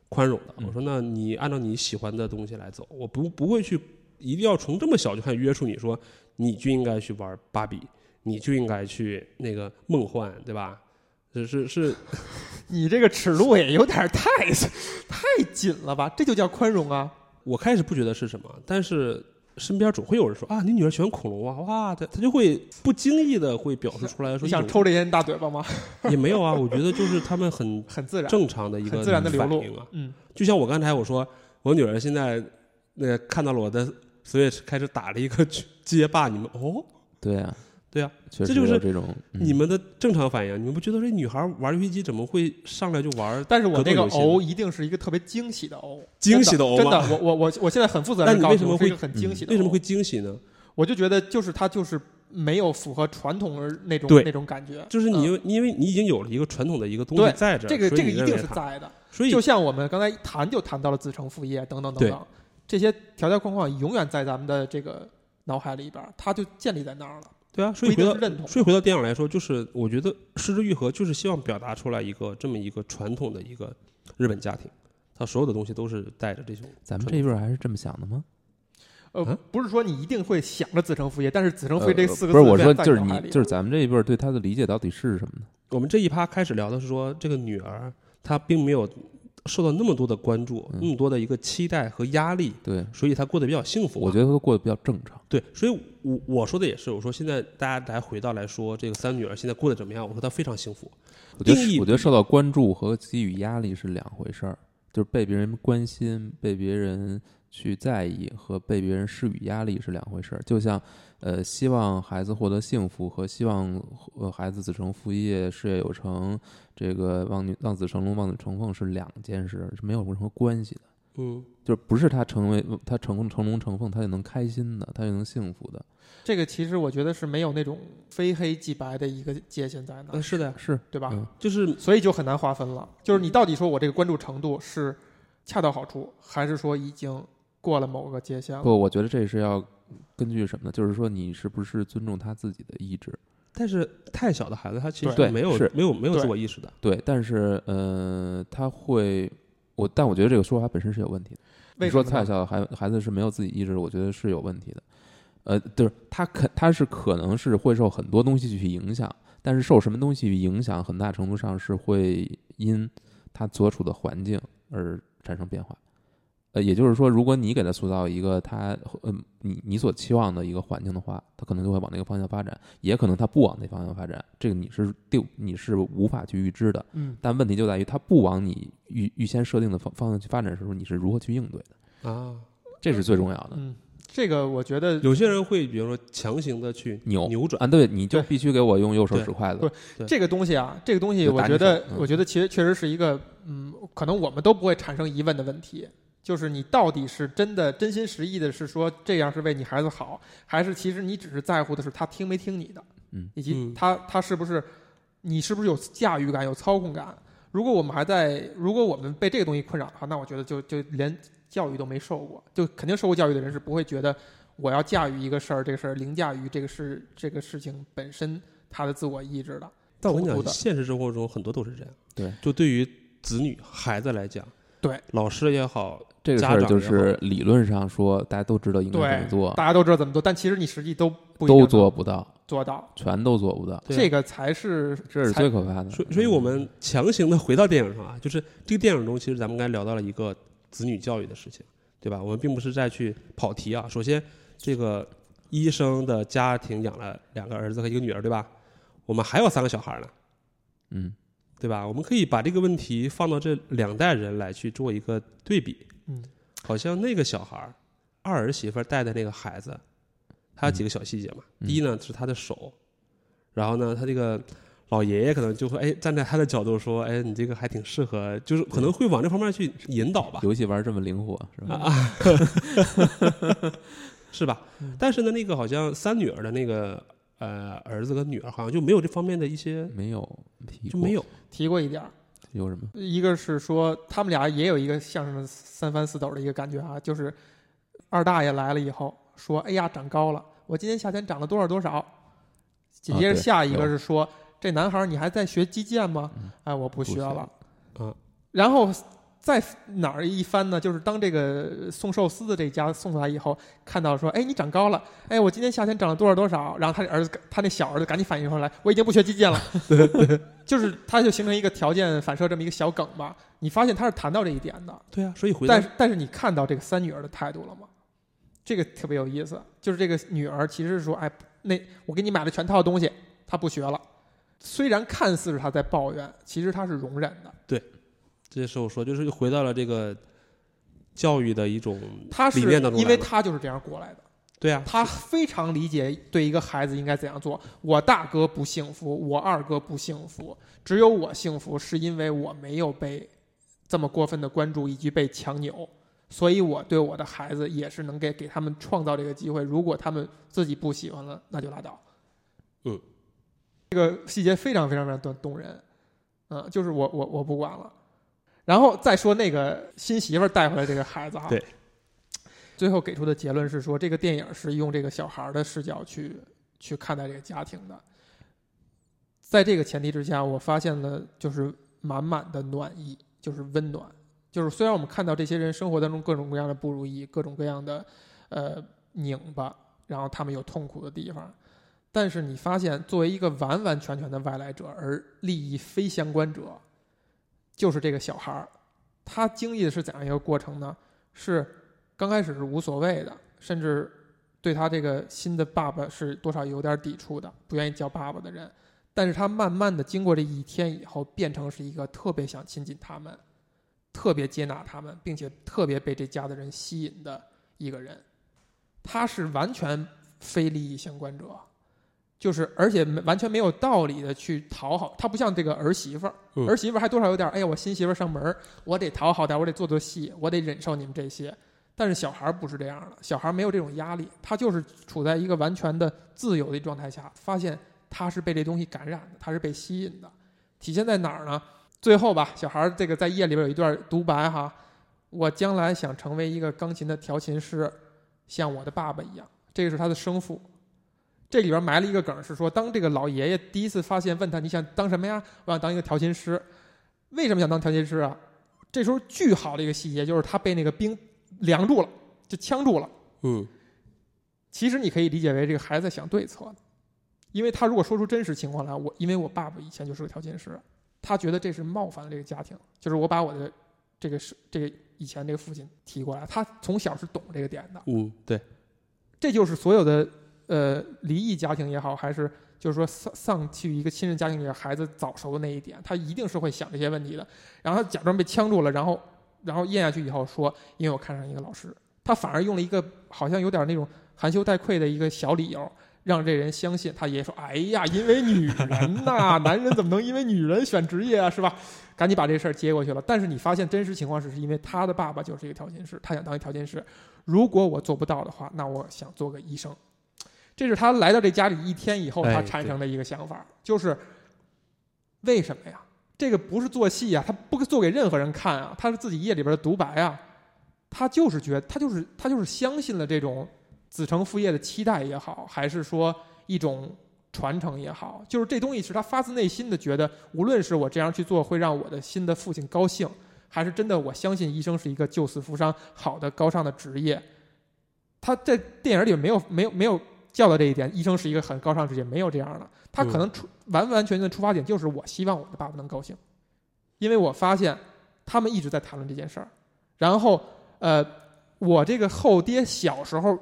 宽容的，嗯我说那你按照你喜欢的东西来走，我不不会去一定要从这么小就开始约束你说你就应该去玩芭比，你就应该去那个梦幻，对吧？是是是，你这个尺度也有点太太紧了吧？这就叫宽容啊！我开始不觉得是什么，但是身边总会有人说啊，你女儿喜欢恐龙啊，哇，他他就会不经意的会表示出来说你想抽这些人大嘴巴吗？也没有啊，我觉得就是他们很 很自然，正常的一个自然的流露反应啊。嗯，就像我刚才我说，我女儿现在那个看到了我的 Switch 开始打了一个 街霸，你们哦，对呀，对啊，确实这就是这种。嗯你们的正常反应，你们不觉得这女孩玩游戏机怎么会上来就玩？但是我那个哦，一定是一个特别惊喜的哦，惊喜的哦真的，我我我我现在很负责任地告诉你，为什么会是一个很惊喜为什么会？惊喜呢？我就觉得就是他就是没有符合传统的那种那种感觉，就是你嗯因为因为你已经有了一个传统的一个东西在这儿，这个这个一定是在的。所以就像我们刚才一谈就谈到了子承父业等等等等，这些条条框框永远在咱们的这个脑海里边，它就建立在那儿了，对啊，所以回到认同。所以回到电影来说，就是我觉得《失之愈合》就是希望表达出来一个这么一个传统的一个日本家庭，他所有的东西都是带着这种咱们这一辈儿还是这么想的吗？呃啊，不是说你一定会想着子承父业，但是子承父呃业这四个不是我说，就是你就是咱们这一辈儿对他的理解到底是什么呢？我们这一趴开始聊的是说，这个女儿她并没有受到那么多的关注，嗯那么多的一个期待和压力，对，所以他过得比较幸福嘛。我觉得他过得比较正常。对，所以我我说的也是，我说现在大家来回到来说，这个三女儿现在过得怎么样？我说她非常幸福。我觉得我觉得受到关注和给予压力是两回事儿，就是被别人关心、被别人去在意和被别人施予压力是两回事儿。就像呃，希望孩子获得幸福和希望呃孩子子承父业、事业有成，这个望女望子成龙、望女成凤是两件事，是没有任何关系的。嗯，就是不是他成为他成功成龙成凤，他就能开心的，他就能幸福的。这个其实我觉得是没有那种非黑即白的一个界限在那儿，呃是的，是对吧？嗯就是所以就很难划分了。就是你到底说我这个关注程度是恰到好处，还是说已经过了某个界限了？不，我觉得这是要根据什么呢？就是说你是不是尊重他自己的意志。但是太小的孩子，他其实对没有是没有没有自我意识的。对，但是呃，他会，我但我觉得这个说法本身是有问题的。你说？太小的孩孩子是没有自己意志，我觉得是有问题的。呃，就是他可他是可能是会受很多东西去影响，但是受什么东西影响，很大程度上是会因他所处的环境而产生变化。呃，也就是说，如果你给他塑造一个他呃你你所期望的一个环境的话，他可能就会往那个方向发展，也可能他不往那方向发展，这个你是定你是无法去预知的。嗯，但问题就在于，他不往你预预先设定的方方向去发展的时候，你是如何去应对的？啊，这是最重要的。嗯，这个我觉得有些人会比如说强行的去扭扭转，啊，对，你就必须给我用右手对指筷子对。对这个东西啊，这个东西，我觉得，嗯我觉得其实确实是一个，嗯，可能我们都不会产生疑问的问题，就是你到底是真的真心实意的是说这样是为你孩子好，还是其实你只是在乎的是他听没听你的，嗯以及嗯他他是不是你是不是有驾驭感、有操控感？如果我们还在，如果我们被这个东西困扰的话，那我觉得就就连教育都没受过，就肯定受过教育的人是不会觉得我要驾驭一个事儿，这个事儿凌驾于这个事这个事情本身他的自我意志的。但我跟你讲，突出的现实生活中很多都是这样。对，就对于子女孩子来讲，对老师也好，这个事儿就家长也是理论上说大家都知道应该怎么做，大家都知道怎么做，但其实你实际都不都做不到，做到，全都做不到，这个才是这是最可怕的。所以所以我们强行的回到电影上啊，就是这个电影中，其实咱们刚才聊到了一个子女教育的事情，对吧？我们并不是在去跑题啊。首先，这个医生的家庭养了两个儿子和一个女儿，对吧？我们还有三个小孩呢，嗯，对吧？我们可以把这个问题放到这两代人来去做一个对比。嗯，好像那个小孩儿，二儿媳妇带的那个孩子，他有几个小细节嘛。嗯第一呢是他的手，然后呢他这个老爷爷可能就会哎站在他的角度说，哎你这个还挺适合，就是可能会往这方面去引导吧。游戏玩这么灵活是吧？啊，是吧嗯？但是呢，那个好像三女儿的那个呃儿子和女儿好像就没有这方面的一些，没有提过就没有。提过一点儿。有什么？一个是说他们俩也有一个相声的三翻四抖的一个感觉啊，就是二大爷来了以后说：“哎呀，长高了，我今年夏天长了多少多少。”紧接着下一个是说：“这男孩你还在学击剑吗嗯？”哎，我不学了。嗯，然后再哪儿一翻呢？就是当这个送寿司的这家送过来以后，看到说：“哎，你长高了，哎，我今年夏天长了多少多少。”然后他这儿子，他那小儿子赶紧反应过来：“我已经不学击剑了。”就是他就形成一个条件反射这么一个小梗吧。你发现他是谈到这一点的，对啊，所以回到但是但是你看到这个三女儿的态度了吗？这个特别有意思，就是这个女儿其实是说：“哎，那我给你买了全套东西，她不学了。”虽然看似是她在抱怨，其实她是容忍的。这是我说，就是回到了这个教育的一种他是理念当中因为来了她就是这样过来的，对啊，他非常理解对一个孩子应该怎样做。我大哥不幸福，我二哥不幸福，只有我幸福，是因为我没有被这么过分的关注以及被强扭。所以我对我的孩子也是能给给他们创造这个机会。如果他们自己不喜欢了，那就拉倒。嗯，这个细节非常非常非常动动人。嗯，就是我我我不管了。然后再说那个新媳妇儿带回来这个孩子哈，对，最后给出的结论是说，这个电影是用这个小孩儿的视角去去看待这个家庭的。在这个前提之下，我发现了就是满满的暖意，就是温暖。就是虽然我们看到这些人生活当中各种各样的不如意，各种各样的呃拧巴，然后他们有痛苦的地方，但是你发现作为一个完完全全的外来者，而利益非相关者，就是这个小孩儿，他经历的是怎样一个过程呢？是刚开始是无所谓的，甚至对他这个新的爸爸是多少有点抵触的，不愿意叫爸爸的人。但是他慢慢的经过这一天以后，变成是一个特别想亲近他们，特别接纳他们，并且特别被这家的人吸引的一个人。他是完全非利益相关者，就是而且完全没有道理的去讨好他，不像这个儿媳妇儿，嗯儿媳妇儿还多少有点，哎呀，我新媳妇儿上门儿，我得讨好点，我得做做戏，我得忍受你们这些。但是小孩儿不是这样的，小孩儿没有这种压力，他就是处在一个完全的自由的状态下，发现他是被这东西感染的，他是被吸引的。体现在哪儿呢？最后吧，小孩儿这个在夜里边有一段独白哈，我将来想成为一个钢琴的调琴师，像我的爸爸一样。这个是他的生父。这里边埋了一个梗，是说当这个老爷爷第一次发现，问他你想当什么呀？我想当一个调琴师。为什么想当调琴师啊？这时候巨好的一个细节就是他被那个冰凉住了，就呛住了。嗯，其实你可以理解为这个孩子在想对策，因为他如果说出真实情况来，我因为我爸爸以前就是个调琴师，他觉得这是冒犯了这个家庭，就是我把我的这个是这个以前这个父亲提过来，他从小是懂这个点的，嗯，对，这就是所有的呃离异家庭也好，还是就是说丧丧去一个亲人家庭里，孩子早熟的那一点，他一定是会想这些问题的。然后他假装被呛住了，然后然后咽下去以后说，因为我看上一个老师，他反而用了一个好像有点那种含羞带愧的一个小理由。让这人相信，他爷爷说：“哎呀，因为女人呐、男人怎么能因为女人选职业啊？是吧？”赶紧把这事儿接过去了。但是你发现真实情况是，是因为他的爸爸就是一个调琴师，他想当一调琴师。如果我做不到的话，那我想做个医生。这是他来到这家里一天以后，哎他产生的一个想法，就是为什么呀？这个不是做戏啊，他不做给任何人看啊，他是自己夜里边的独白啊。他就是觉得，他就是他就是相信了这种子承父业的期待也好，还是说一种传承也好，就是这东西是他发自内心的觉得，无论是我这样去做会让我的新的父亲高兴，还是真的我相信医生是一个救死扶伤好的高尚的职业。他在电影里没有没有没有教的这一点，医生是一个很高尚职业，没有这样的。他可能出完完全全的出发点就是我希望我的爸爸能高兴，因为我发现他们一直在谈论这件事儿。然后呃，我这个后爹小时候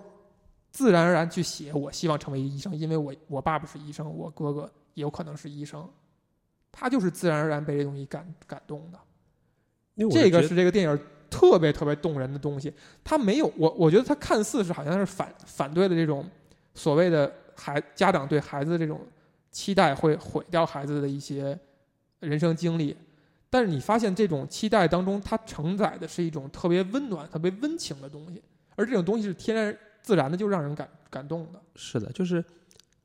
自然而然去写，我希望成为一个医生，因为我我爸爸是医生，我哥哥也有可能是医生，他就是自然而然被这东西感感动的。这个是这个电影特别特别动人的东西。他没有我，我觉得他看似是好像是反反对的这种所谓的孩家长对孩子的这种期待会毁掉孩子的一些人生经历，但是你发现这种期待当中，它承载的是一种特别温暖、特别温情的东西，而这种东西是天然自然的，就让人感感动的。是的，就是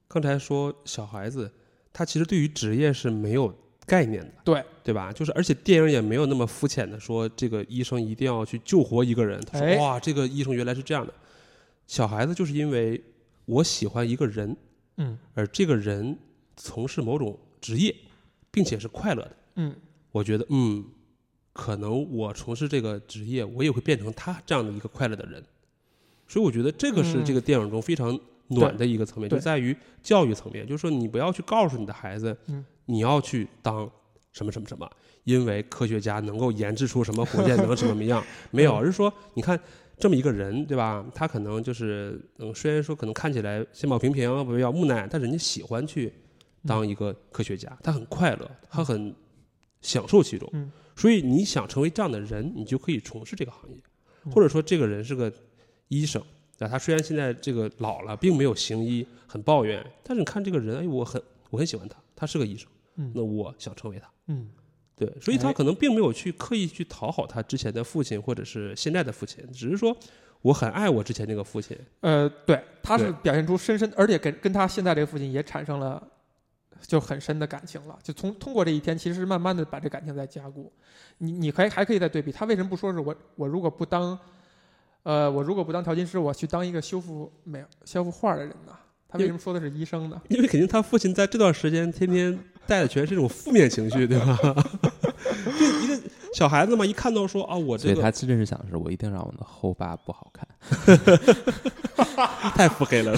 刚才说小孩子，他其实对于职业是没有概念的，对对吧？就是而且电影也没有那么肤浅的说这个医生一定要去救活一个人。他说、哎哇，这个医生原来是这样的。小孩子就是因为我喜欢一个人，嗯。而这个人从事某种职业，并且是快乐的，嗯，我觉得嗯，可能我从事这个职业，我也会变成他这样的一个快乐的人。所以我觉得这个是嗯。这个电影中非常暖的一个层面，对。就在于教育层面，就是说你不要去告诉你的孩子，嗯。你要去当什么什么什么，因为科学家能够研制出什么火箭能什么什么样，没有，嗯而是说你看这么一个人，对吧？他可能就是嗯，虽然说可能看起来相貌平平，比较木讷，但是人家喜欢去当一个科学家，他很快乐，他很享受其中。嗯所以你想成为这样的人，你就可以从事这个行业，嗯或者说这个人是个医生。啊，他虽然现在这个老了，并没有行医，很抱怨，但是你看这个人，哎，我很我很喜欢他，他是个医生，嗯那我想成为他。嗯对，所以他哎可能并没有去刻意去讨好他之前的父亲或者是现在的父亲，只是说我很爱我之前那个父亲。呃，对，他是表现出深深，而且跟跟他现在这个父亲也产生了就很深的感情了。就从通过这一天，其实慢慢的把这感情在加固。你你还还可以再对比，他为什么不说是我我如果不当，呃，我如果不当调金师，我去当一个修复美修复画的人呢？他为什么说的是医生呢？因为肯定他父亲在这段时间天天带的全是这种负面情绪，对吧？就一个小孩子嘛，一看到说啊，我这个所以他真是想的是，我一定让我的后爸不好看。太腹黑了。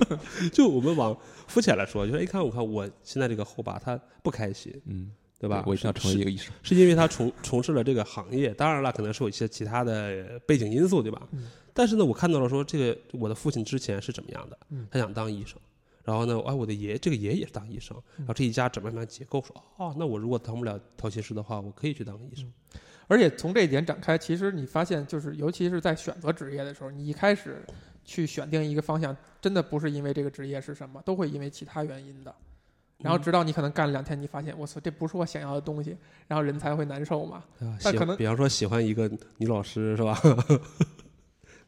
就我们往肤浅来说，就是一看我看我现在这个后爸他不开心，嗯，对吧？我一定要成为一个医生。是因为他从从事了这个行业，当然了，可能是有一些其他的背景因素，对吧？嗯但是呢，我看到了说这个我的父亲之前是怎么样的，嗯他想当医生，然后呢，哎，我的爷爷这个爷爷也是当医生，然后这一家怎么样结构说，哦，那我如果当不了调琴师的话，我可以去当医生。而且从这一点展开，其实你发现，就是尤其是在选择职业的时候，你一开始去选定一个方向，真的不是因为这个职业是什么，都会因为其他原因的。然后直到你可能干了两天，你发现我操，这不是我想要的东西，然后人才会难受嘛。对吧？喜但可能比方说喜欢一个女老师是吧？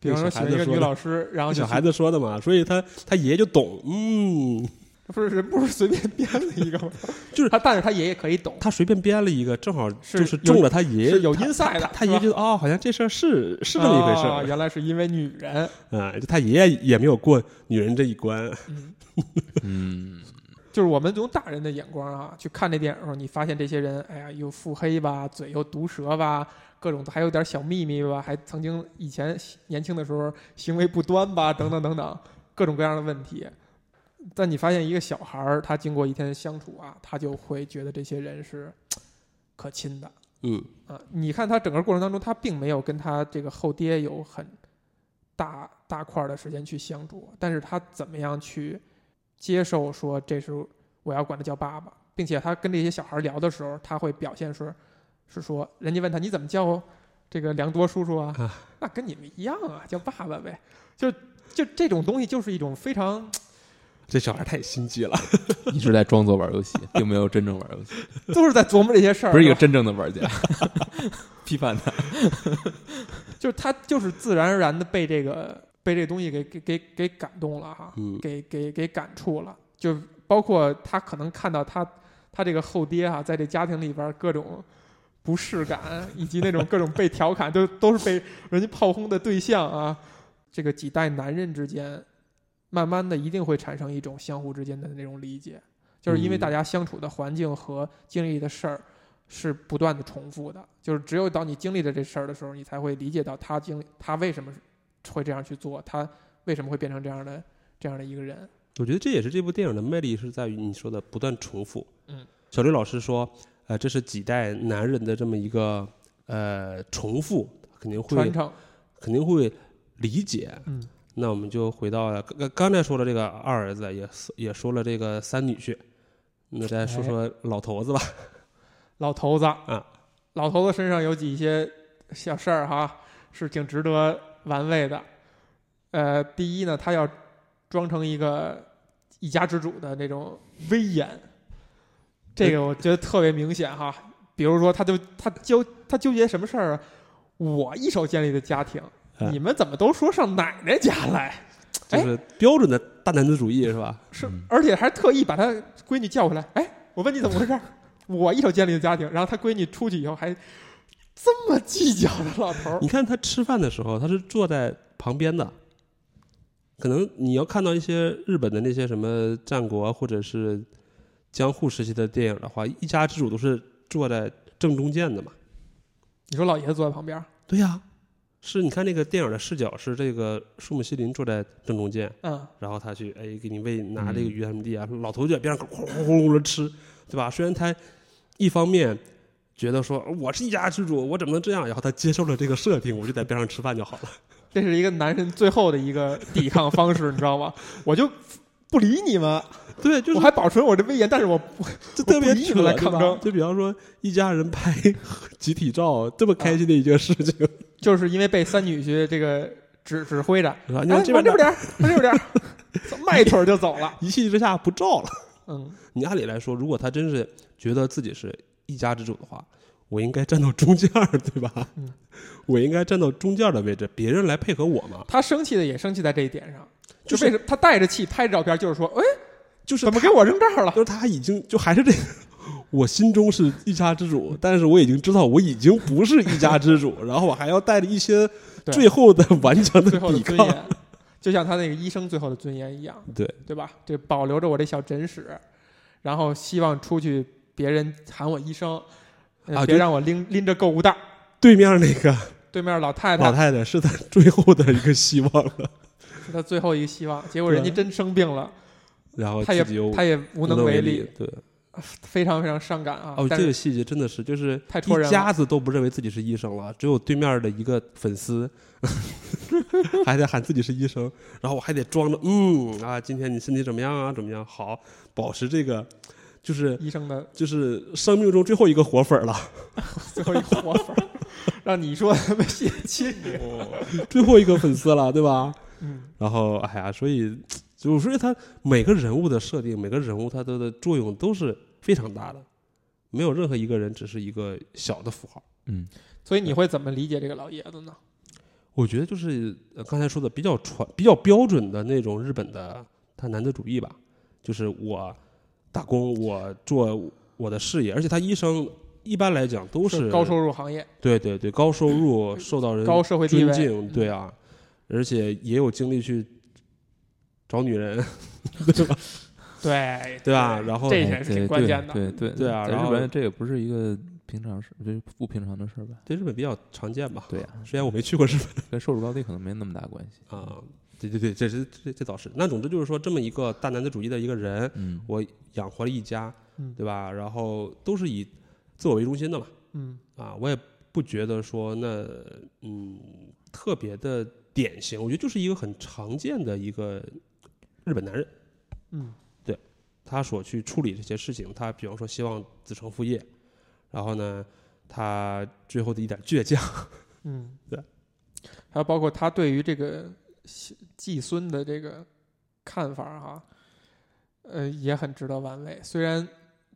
比方说孩子一个女老师，然后小孩子说的嘛，所以他他爷爷就懂，嗯，不是人不是随便编了一个吗？就是他，但是他爷爷可以懂，他随便编了一个，正好就是中了他爷爷有他 inside 的他他爷爷觉得哦，好像这事儿是是这么一回事原来是因为女人。啊，就他爷爷也没有过女人这一关，嗯，嗯，就是我们用大人的眼光啊去看这电影的时候，你发现这些人，哎呀，又腹黑吧，嘴又毒舌吧，各种还有点小秘密吧，还曾经以前年轻的时候行为不端吧，等等等等，各种各样的问题。但你发现一个小孩儿，他经过一天相处啊，他就会觉得这些人是可亲的嗯啊。你看他整个过程当中，他并没有跟他这个后爹有很大大块儿的时间去相处，但是他怎么样去接受说这是我要管他叫爸爸，并且他跟这些小孩聊的时候，他会表现说是说，人家问他你怎么叫这个良多叔叔啊？啊那跟你们一样啊，叫爸爸呗。就就这种东西，就是一种非常 这小孩太心机了，一直在装作玩游戏，并没有真正玩游戏，都是在琢磨这些事儿，不是一个真正的玩家。批判他，就是他就是自然而然的被这个被这东西给给给给感动了哈，嗯。给给给感触了，就包括他可能看到他他这个后爹哈、在这家庭里边儿各种不适感，以及那种各种被调侃，都都是被人家炮轰的对象啊。这个几代男人之间慢慢的一定会产生一种相互之间的那种理解，就是因为嗯。大家相处的环境和经历的事儿是不断的重复的，就是只有当你经历了这事儿的时候，你才会理解到他经历他为什么会这样去做，他为什么会变成这样的这样的一个人。我觉得这也是这部电影的魅力，是在于你说的不断重复。嗯，小刘老师说，呃，这是几代男人的这么一个呃重复，肯定会传承，肯定会理解。嗯，那我们就回到了刚刚刚才说了这个二儿子，也也说了这个三女婿，那再说说老头子吧。老头子啊，老头子身上有几些小事儿哈，是挺值得玩味的。呃，第一呢，他要装成一个一家之主的那种威严，这个我觉得特别明显哈。比如说，他就他纠他纠结什么事儿啊？我一手建立的家庭，哎你们怎么都说上奶奶家来？哎就是标准的大男子主义是吧？是嗯，而且还特意把他闺女叫回来。哎，我问你怎么回事？我一手建立的家庭，然后他闺女出去以后还这么计较的老头儿，你看他吃饭的时候，他是坐在旁边的。可能你要看到一些日本的那些什么战国啊或者是江户时期的电影的话，一家之主都是坐在正中间的嘛。你说老爷子坐在旁边儿，对呀、是你看那个电影的视角是这个树木希林坐在正中间，嗯，然后他去哎给你喂拿这个嗯鱼什么的啊，老头就在边上呼呼呼呼的吃，对吧？虽然他一方面觉得说我是一家之主，我怎么能这样？然后他接受了这个设定，我就在边上吃饭就好了。这是一个男人最后的一个抵抗方式，你知道吗？我就不理你们，对，就是我还保存我的威严，但是我不就特别我不理你扯对吧们来抗争就比方说一家人拍集体照，这么开心的一件事情，就是因为被三女婿这个指指挥着，是吧？你哎，看这边的往这边点儿，往这边点儿，迈腿儿就走了。一气之下不照了。嗯，你按理来说，如果他真是觉得自己是一家之主的话，我应该站到中间儿，对吧？嗯我应该站到中间儿的位置，别人来配合我嘛。他生气的也生气在这一点上，就就是为什么他带着气拍照片，就是说，哎，就是怎么给我扔这儿了？就是他已经就还是这个，我心中是一家之主，但是我已经知道我已经不是一家之主，然后我还要带着一些最后的顽强的最后的抵抗。尊严，就像他那个医生最后的尊严一样，对对吧？这保留着我这小诊室，然后希望出去别人喊我医生，呃啊就别让我拎拎着购物袋儿。对面那个 对面老太太老太太太是他最后的一个希望了，是他最后一个希望，结果人家真生病了，然后他也自己又他也无无能为力力，。对，非常非常伤感啊！哦，但是这个细节真的是，就是太戳人了一家子都不认为自己是医生了，只有对面的一个粉丝 还在喊自己是医生，然后我还得装着嗯啊，今天你身体怎么样啊？怎么样？好，保持这个，就是医生的就是生命中最后一个活粉儿了，最后一个活粉儿，让你说被泄气。最后一个粉丝了，对吧？嗯，然后哎呀，所以就所以他每个人物的设定，每个人物他的的作用都是非常大的，没有任何一个人只是一个小的符号。嗯，所以你会怎么理解这个老爷子呢？我觉得就是呃刚才说的比较传、比较标准的那种日本的他男子主义吧，就是我打工，我做我的事业，而且他医生一般来讲都是高收入行业，对对对高收入，受到人高社会地位，尊敬，对啊，而且也有精力去找女人，对吧？对对吧？然后这一点是挺关键的。对对对啊然后在日本这也不是一个平常事，这是不平常的事儿吧？对日本比较常见吧？对呀，虽然我没去过日本跟收入高低可能没那么大关系。啊，对对对，这是这这倒是。那总之就是说，这么一个大男子主义的一个人，嗯，我养活了一家，嗯对吧？然后都是以自我为中心的嘛，嗯啊，我也不觉得说那嗯特别的典型，我觉得就是一个很常见的一个日本男人，嗯对他所去处理这些事情，他比方说希望子承父业，然后呢，他最后的一点倔强，嗯，对。还有包括他对于这个继继孙的这个看法哈，呃，也很值得玩味。虽然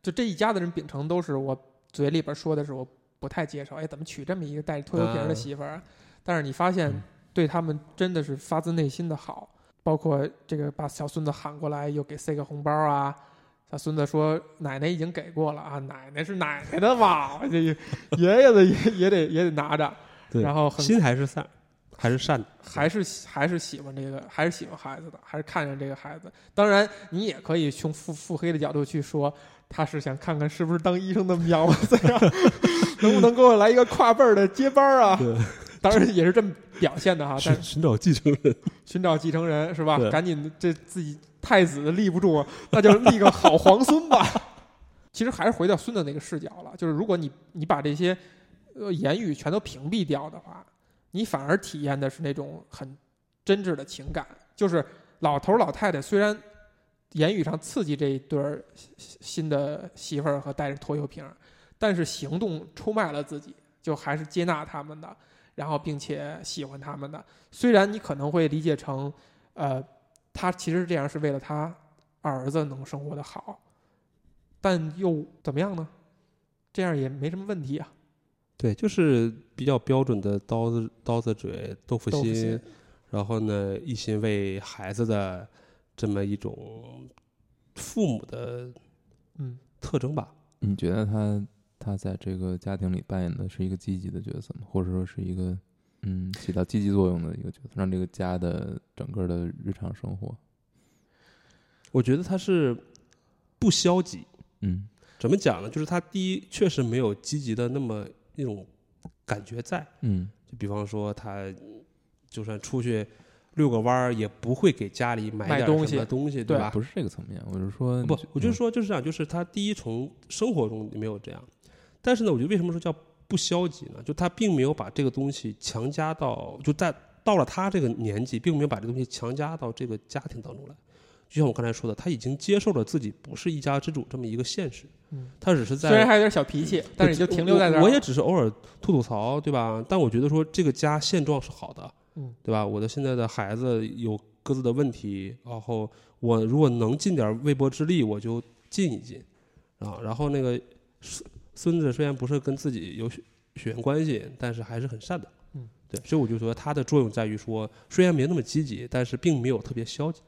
就这一家的人秉承都是我嘴里边说的是我不太接受，哎，怎么娶这么一个带着拖油瓶的啊媳妇儿啊？但是你发现嗯对他们真的是发自内心的好，包括这个把小孙子喊过来又给塞个红包啊。小孙子说：“奶奶已经给过了啊，奶奶是奶奶的嘛，这爷爷的也也得也得拿着。”然后很心还是散，还是善的，还是还是喜欢这个，还是喜欢孩子的，还是看上这个孩子。当然，你也可以从腹腹黑的角度去说，他是想看看是不是当医生的苗子呀，能不能给我来一个跨辈儿的接班儿啊？对当然也是这么表现的哈，但寻寻找继承人。寻找继承人是吧？赶紧这自己太子立不住，那就立个好皇孙吧。其实还是回到孙子那个视角了，就是如果你你把这些呃言语全都屏蔽掉的话，你反而体验的是那种很真挚的情感。就是老头儿老太太虽然言语上刺激这一对儿新的媳妇儿和带着拖油瓶儿，但是行动出卖了自己，就还是接纳他们的，然后并且喜欢他们的。虽然你可能会理解成，呃，他其实这样是为了他儿子能生活的好，但又怎么样呢？这样也没什么问题啊。对，就是比较标准的刀子刀子嘴豆腐心，豆腐心然后呢，一心为孩子的这么一种父母的嗯，特征吧。你觉得他他在这个家庭里扮演的是一个积极的角色吗？或者说是一个嗯起到积极作用的一个角色，让这个家的整个的日常生活，我觉得他是不消极，嗯怎么讲呢？就是他第一确实没有积极的那么那种感觉在，嗯就比方说他就算出去遛个弯儿，也不会给家里买点什买东西么东西，对吧？不是这个层面，我是说不，我就说就是这样，就是他第一从生活中没有这样，但是呢，我觉得为什么说叫不消极呢？就他并没有把这个东西强加到，就在到了他这个年纪，并没有把这个东西强加到这个家庭当中来。就像我刚才说的，他已经接受了自己不是一家之主这么一个现实，嗯他只是在虽然还有点小脾气，但是你就停留在那儿。我我也只是偶尔吐吐槽，对吧？但我觉得说这个家现状是好的，嗯，对吧？我的现在的孩子有各自的问题，然后我如果能尽点微薄之力，我就尽一尽啊。然后那个孙孙子虽然不是跟自己有血血缘关系，但是还是很善的，嗯，对。所以我就说他的作用在于说，虽然没那么积极，但是并没有特别消极。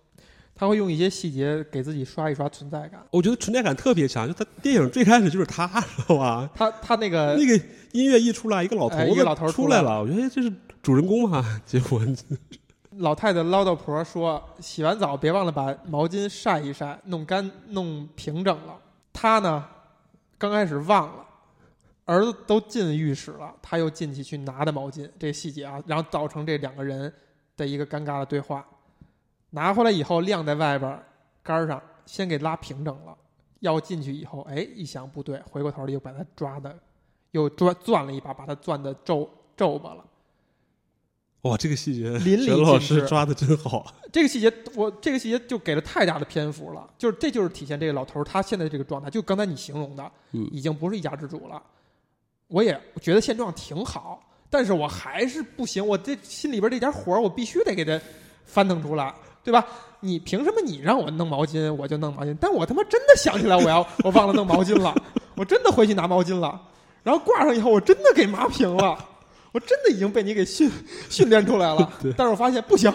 他会用一些细节给自己刷一刷存在感。我觉得存在感特别强，就他电影最开始就是他，知道吧？他他那个那个音乐一出来，一个老头子一个老头儿出来了，我觉得哎这是主人公嘛。结果老太太唠叨婆说，洗完澡别忘了把毛巾晒一晒，弄干弄平整了。他呢，刚开始忘了，儿子都进浴室了，他又进去去拿的毛巾，这个细节啊，然后造成这两个人的一个尴尬的对话。拿回来以后晾在外边儿杆儿上，先给拉平整了。要进去以后，哎，一想不对，回过头来又把它抓的，又抓攥了一把，把它攥的皱皱巴了。哇，这个细节，淋漓沈老师抓的真好。这个细节，我这个细节就给了太大的篇幅了，就是这就是体现这个老头儿他现在这个状态，就刚才你形容的，嗯已经不是一家之主了。我也觉得现状挺好，但是我还是不行，我这心里边这点火儿，我必须得给它翻腾出来，对吧？你凭什么你让我弄毛巾，我就弄毛巾？但我他妈真的想起来，我要我忘了弄毛巾了，我真的回去拿毛巾了，然后挂上以后，我真的给抹平了，我真的已经被你给训训练出来了。但是我发现不行，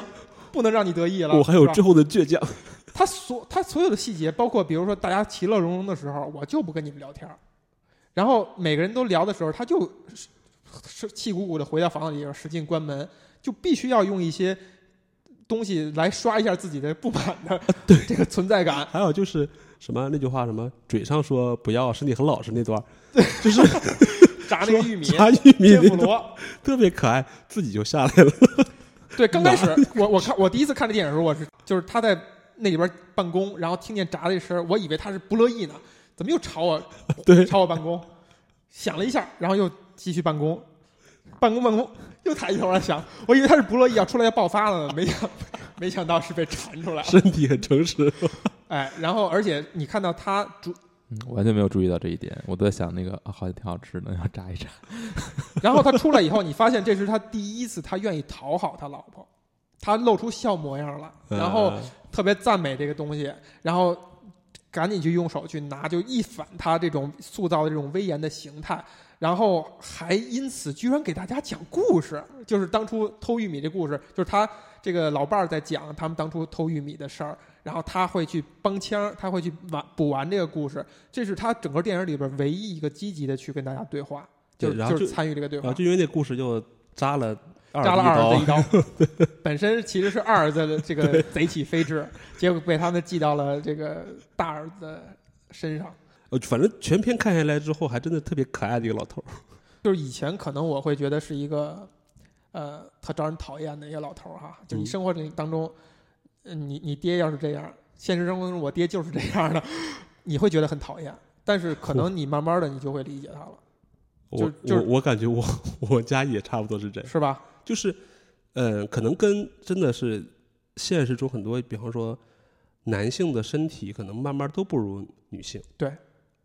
不能让你得意了。我还有之后的倔强。他所他所有的细节，包括比如说大家其乐融融的时候，我就不跟你们聊天儿，然后每个人都聊的时候，他就是是气鼓鼓的回到房子里边，使劲关门，就必须要用一些东西来刷一下自己的不满的 这个存在感。还有就是什么那句话，什么嘴上说不要，身体很老实那段，就是 炸那个玉米，炸玉米天妇那段罗。特别可爱，自己就下来了。对，刚开始我我看我第一次看这电影的时候，我是就是他在那里边办公，然后听见炸的声，我以为他是不乐意呢，怎么又朝我？对。吵我办公，想了一下，然后又继续办公，办公办公，又抬起头来想，我以为他是不乐意要出来要爆发了呢，没想没想到是被缠出来了。身体很诚实。哎，然后而且你看到他主，嗯完全没有注意到这一点，我都在想那个啊，好像挺好吃的，要炸一炸。然后他出来以后，你发现这是他第一次他愿意讨好他老婆，他露出笑模样了，然后呃特别赞美这个东西，然后赶紧去用手去拿，就一反他这种塑造的这种威严的形态，然后还因此居然给大家讲故事，就是当初偷玉米这故事，就是他这个老伴儿在讲他们当初偷玉米的事儿，然后他会去帮腔，他会去完补完这个故事，这是他整个电影里边唯一一个积极的去跟大家对话，就然后就是就参与这个对话然后。就因为那故事就扎了扎了二儿子一刀，刀，本身其实是二儿子的这个贼起飞智，结果被他们记到了这个大儿子的身上。呃，反正全篇看下来之后，还真的特别可爱的一个老头儿。就是以前可能我会觉得是一个，呃，特招人讨厌的一个老头儿哈。就你嗯生活里当中，嗯，你你爹要是这样，现实生活中我爹就是这样的，你会觉得很讨厌。但是可能你慢慢的你就会理解他了，就我就是我我感觉我 我家也差不多是这样，是吧？就是，呃，可能跟真的是现实中很多，比方说男性的身体可能慢慢都不如女性，对，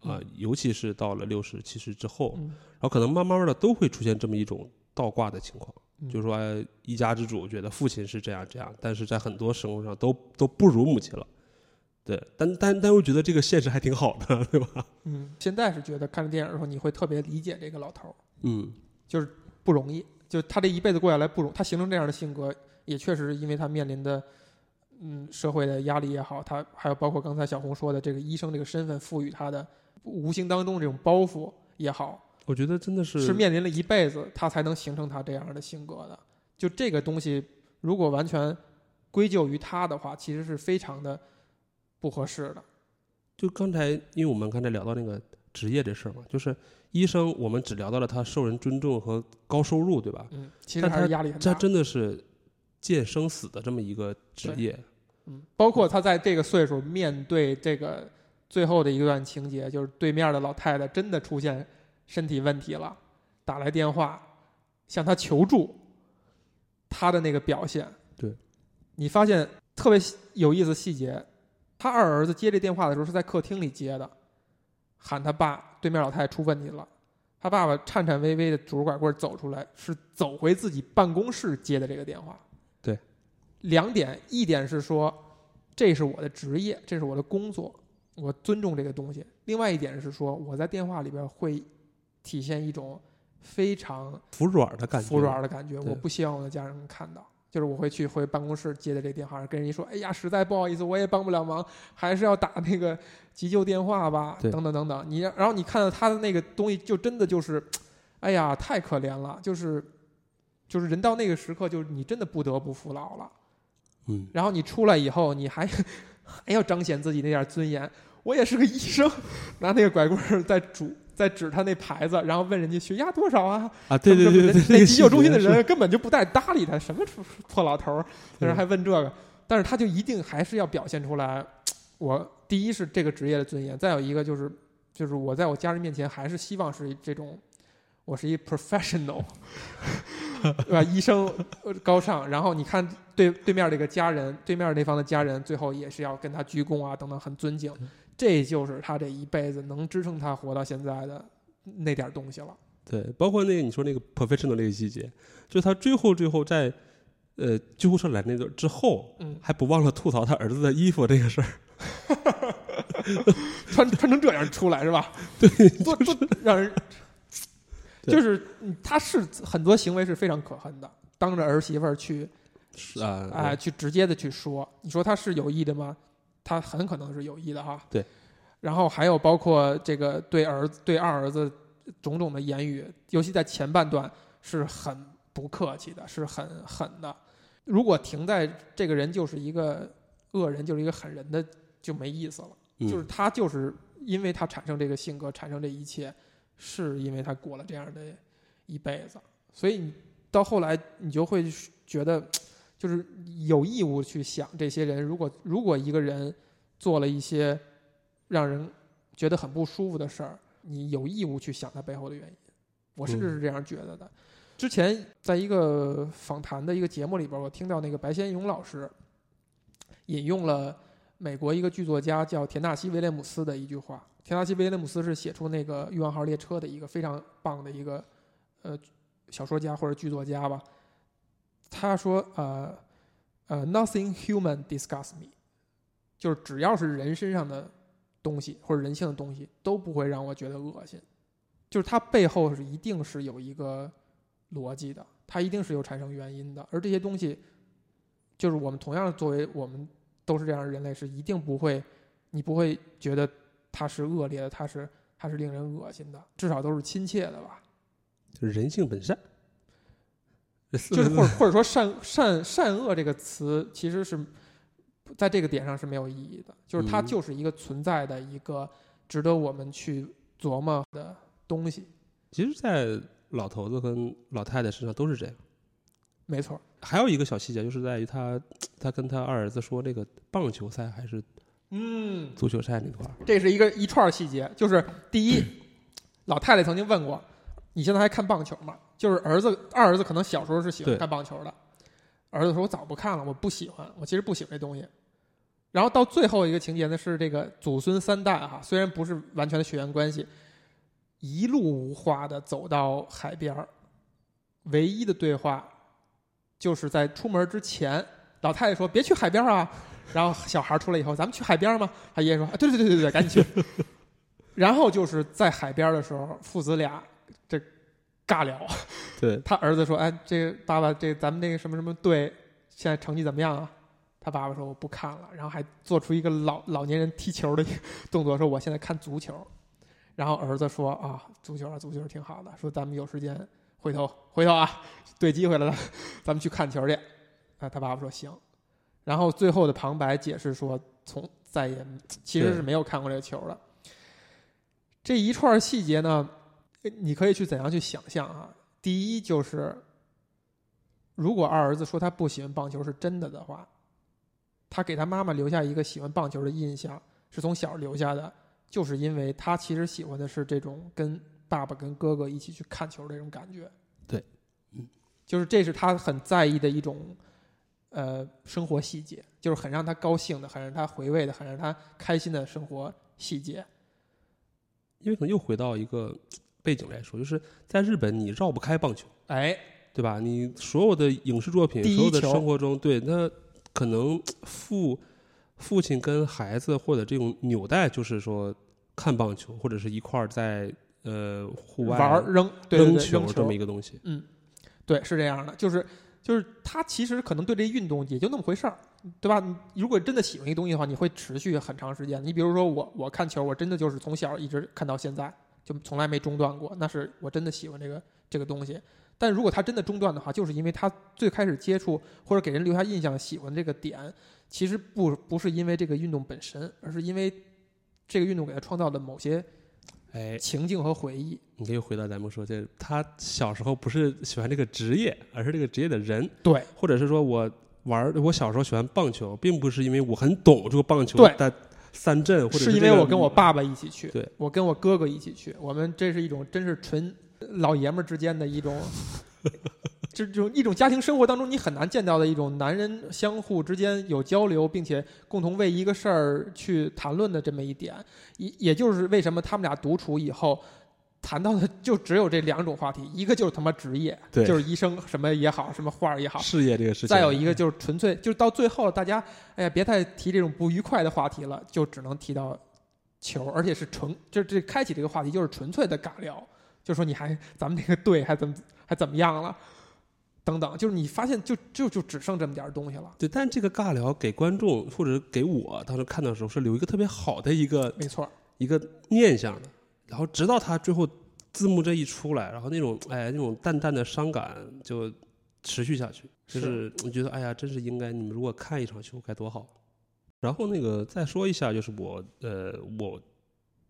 啊、尤其是到了六十七十之后，嗯，然后可能慢慢的都会出现这么一种倒挂的情况，嗯就是说哎一家之主觉得父亲是这样这样，但是在很多生活上都都不如母亲了。对，但但但又觉得这个现实还挺好的，对吧？嗯，现在是觉得看着电影的时候，你会特别理解这个老头儿，嗯，就是不容易。就他这一辈子过下来不容，他形成这样的性格，也确实是因为他面临的，嗯，社会的压力也好，他还有包括刚才小红说的这个医生这个身份赋予他的无形当中这种包袱也好，我觉得真的是是面临了一辈子，他才能形成他这样的性格的。就这个东西，如果完全归咎于他的话，其实是非常的不合适的。就刚才，因为我们刚才聊到那个职业这事儿嘛，就是医生，我们只聊到了他受人尊重和高收入，对吧？嗯，其实但还是压力很大这。真的是见生死的这么一个职业。嗯，包括他在这个岁数面对这个最后的一段情节，就是对面的老太太真的出现身体问题了，打来电话向他求助，他的那个表现，对，你发现特别有意思细节，他二儿子接这电话的时候是在客厅里接的，喊他爸，对面老太太出问题了。他爸爸颤颤巍巍的拄着拐棍走出来，是走回自己办公室接的这个电话。对，两点，一点是说这是我的职业，这是我的工作，我尊重这个东西；另外一点是说我在电话里边会体现一种非常服软的感觉，服软的感觉，我不希望我的家人看到。就是我会去回办公室接的这个电话，跟人家说：“哎呀，实在不好意思，我也帮不了忙，还是要打那个急救电话吧。”等等等等。你然后你看到他的那个东西，就真的就是，哎呀，太可怜了。就是，就是人到那个时刻，就是你真的不得不服老了。嗯，然后你出来以后，你还还要彰显自己那点尊严。我也是个医生，拿那个拐棍儿在拄在指他那牌子，然后问人家血压多少啊？啊，对对对对对，那急救中心的人根本就不带搭理他，什么出破老头儿，在那儿还问这个，但是他就一定还是要表现出来，我第一是这个职业的尊严，再有一个就是就是我在我家人面前还是希望是这种，我是一 professional，对 吧？医生呃高尚，然后你看对对面这个家人，对面那方的家人，最后也是要跟他鞠躬啊，等等，很尊敬，这就是他这一辈子能支撑他活到现在的那点东西了。对，包括那个你说那个 professional 那个细节，就是他最后最后在呃救护车来那段之后，嗯，还不忘了吐槽他儿子的衣服这个事儿。穿穿成这样出来是吧？对，多多让人，对就是嗯他是很多行为是非常可恨的，当着儿媳妇儿去是啊，哎、去直接的去说，你说他是有意的吗？他很可能是有意的哈。对。然后还有包括这个对儿子对二儿子种种的言语，尤其在前半段是很不客气的，是很狠的。如果停在这个人就是一个恶人，就是一个狠人的，就没意思了。嗯就是他就是因为他产生这个性格，产生这一切，是因为他过了这样的一辈子，所以你到后来你就会觉得，就是有义务去想这些人，如果如果一个人做了一些让人觉得很不舒服的事儿，你有义务去想他背后的原因。我甚至是这样觉得的。之前在一个访谈的一个节目里边，我听到那个白先勇老师引用了美国一个剧作家叫田纳西·威廉姆斯的一句话。田纳西·威廉姆斯是写出那个《欲望号列车》的一个非常棒的一个呃小说家或者剧作家吧。他说：“呃呃，nothing human disgusts me，就是只要是人身上的东西或者人性的东西都不会让我觉得恶心。就是它背后是一定是有一个逻辑的，它一定是有产生原因的。而这些东西，就是我们同样作为我们都是这样的人类，是一定不会，你不会觉得它是恶劣的，它是它是令人恶心的，至少都是亲切的吧。就是人性本善。就是 或者或者说善善善恶这个词其实是在这个点上是没有意义的，就是它嗯就是一个存在的一个值得我们去琢磨的东西，其实，在老头子跟老太太身上都是这样。没错。还有一个小细节，就是在于他他跟他二儿子说那个棒球赛还是嗯，足球赛那块儿，这是一个一串儿细节，就是第一，老太太曾经问过，你现在还看棒球吗？就是儿子二儿子可能小时候是喜欢看棒球的，儿子说我早不看了，我不喜欢，我其实不喜欢这东西。然后到最后一个情节呢是这个祖孙三代哈，虽然不是完全的血缘关系，一路无话的走到海边儿，唯一的对话就是在出门之前，老太太说别去海边儿啊，然后小孩出来以后，咱们去海边吗？他爷爷说：“啊，对对对对对，赶紧去。”然后就是在海边的时候，父子俩这尬聊。对，他儿子说：“哎，这个爸爸，这咱们那个什么什么队现在成绩怎么样啊？”他爸爸说：“我不看了。”然后还做出一个老老年人踢球的动作，说：“我现在看足球。”然后儿子说：“啊，足球啊，足球挺好的。说咱们有时间回头回头啊，对机会了，咱们去看球去。”啊，他爸爸说：“行。”然后最后的旁白解释说：“从再也其实是没有看过这个球的。”这一串细节呢，呃你可以去怎样去想象啊？第一就是，如果二儿子说他不喜欢棒球是真的的话，他给他妈妈留下一个喜欢棒球的印象，是从小留下的，就是因为他其实喜欢的是这种跟爸爸跟哥哥一起去看球的这种感觉。对，嗯，就是这是他很在意的一种，呃，生活细节，就是很让他高兴的，很让他回味的，很让他开心的生活细节。因为可能又回到一个 背景来说，就是在日本你绕不开棒球，哎，对吧？你所有的影视作品，所有的生活中，对，那可能 父父亲跟孩子或者这种纽带，就是说看棒球，或者是一块儿在呃户外玩儿扔，扔球这么一个东西。嗯对，是这样的，就是就是他其实可能对这运动也就那么回事儿，对吧？如果真的喜欢一个东西的话，你会持续很长时间。你比如说我，我看球，我真的就是从小一直看到现在，就从来没中断过，那是我真的喜欢这个这个东西。但如果他真的中断的话，就是因为他最开始接触或者给人留下印象喜欢这个点，其实不不是因为这个运动本身，而是因为这个运动给他创造的某些哎，情境和回忆。你可以回到咱们说，这他小时候不是喜欢这个职业，而是这个职业的人，对，或者是说我玩儿，我小时候喜欢棒球，并不是因为我很懂这个棒球对。的三振，或者是因这个为我跟我爸爸一起去，对。我跟我哥哥一起去，我们这是一种真是纯老爷们儿之间的一种，这种一种家庭生活当中你很难见到的一种男人相互之间有交流，并且共同为一个事儿去谈论的这么一点，也也就是为什么他们俩独处以后。谈到的就只有这两种话题，一个就是他妈职业，对就是医生什么也好，什么画儿也好，事业这个事情，再有一个就是纯粹，就是到最后大家，哎呀，别太提这种不愉快的话题了，就只能提到球，而且是纯，就这开启这个话题就是纯粹的尬聊，就说你还咱们这个队还怎么还怎么样了，等等，就是你发现就就就只剩这么点儿东西了，对，但这个尬聊给观众或者给我当时看的时候是留一个特别好的一个没错，一个念想的，然后直到他最后字幕这一出来，然后那种哎那种淡淡的伤感就持续下去，就是我觉得哎呀，真是应该你们如果看一场球该多好。然后那个再说一下，就是我呃我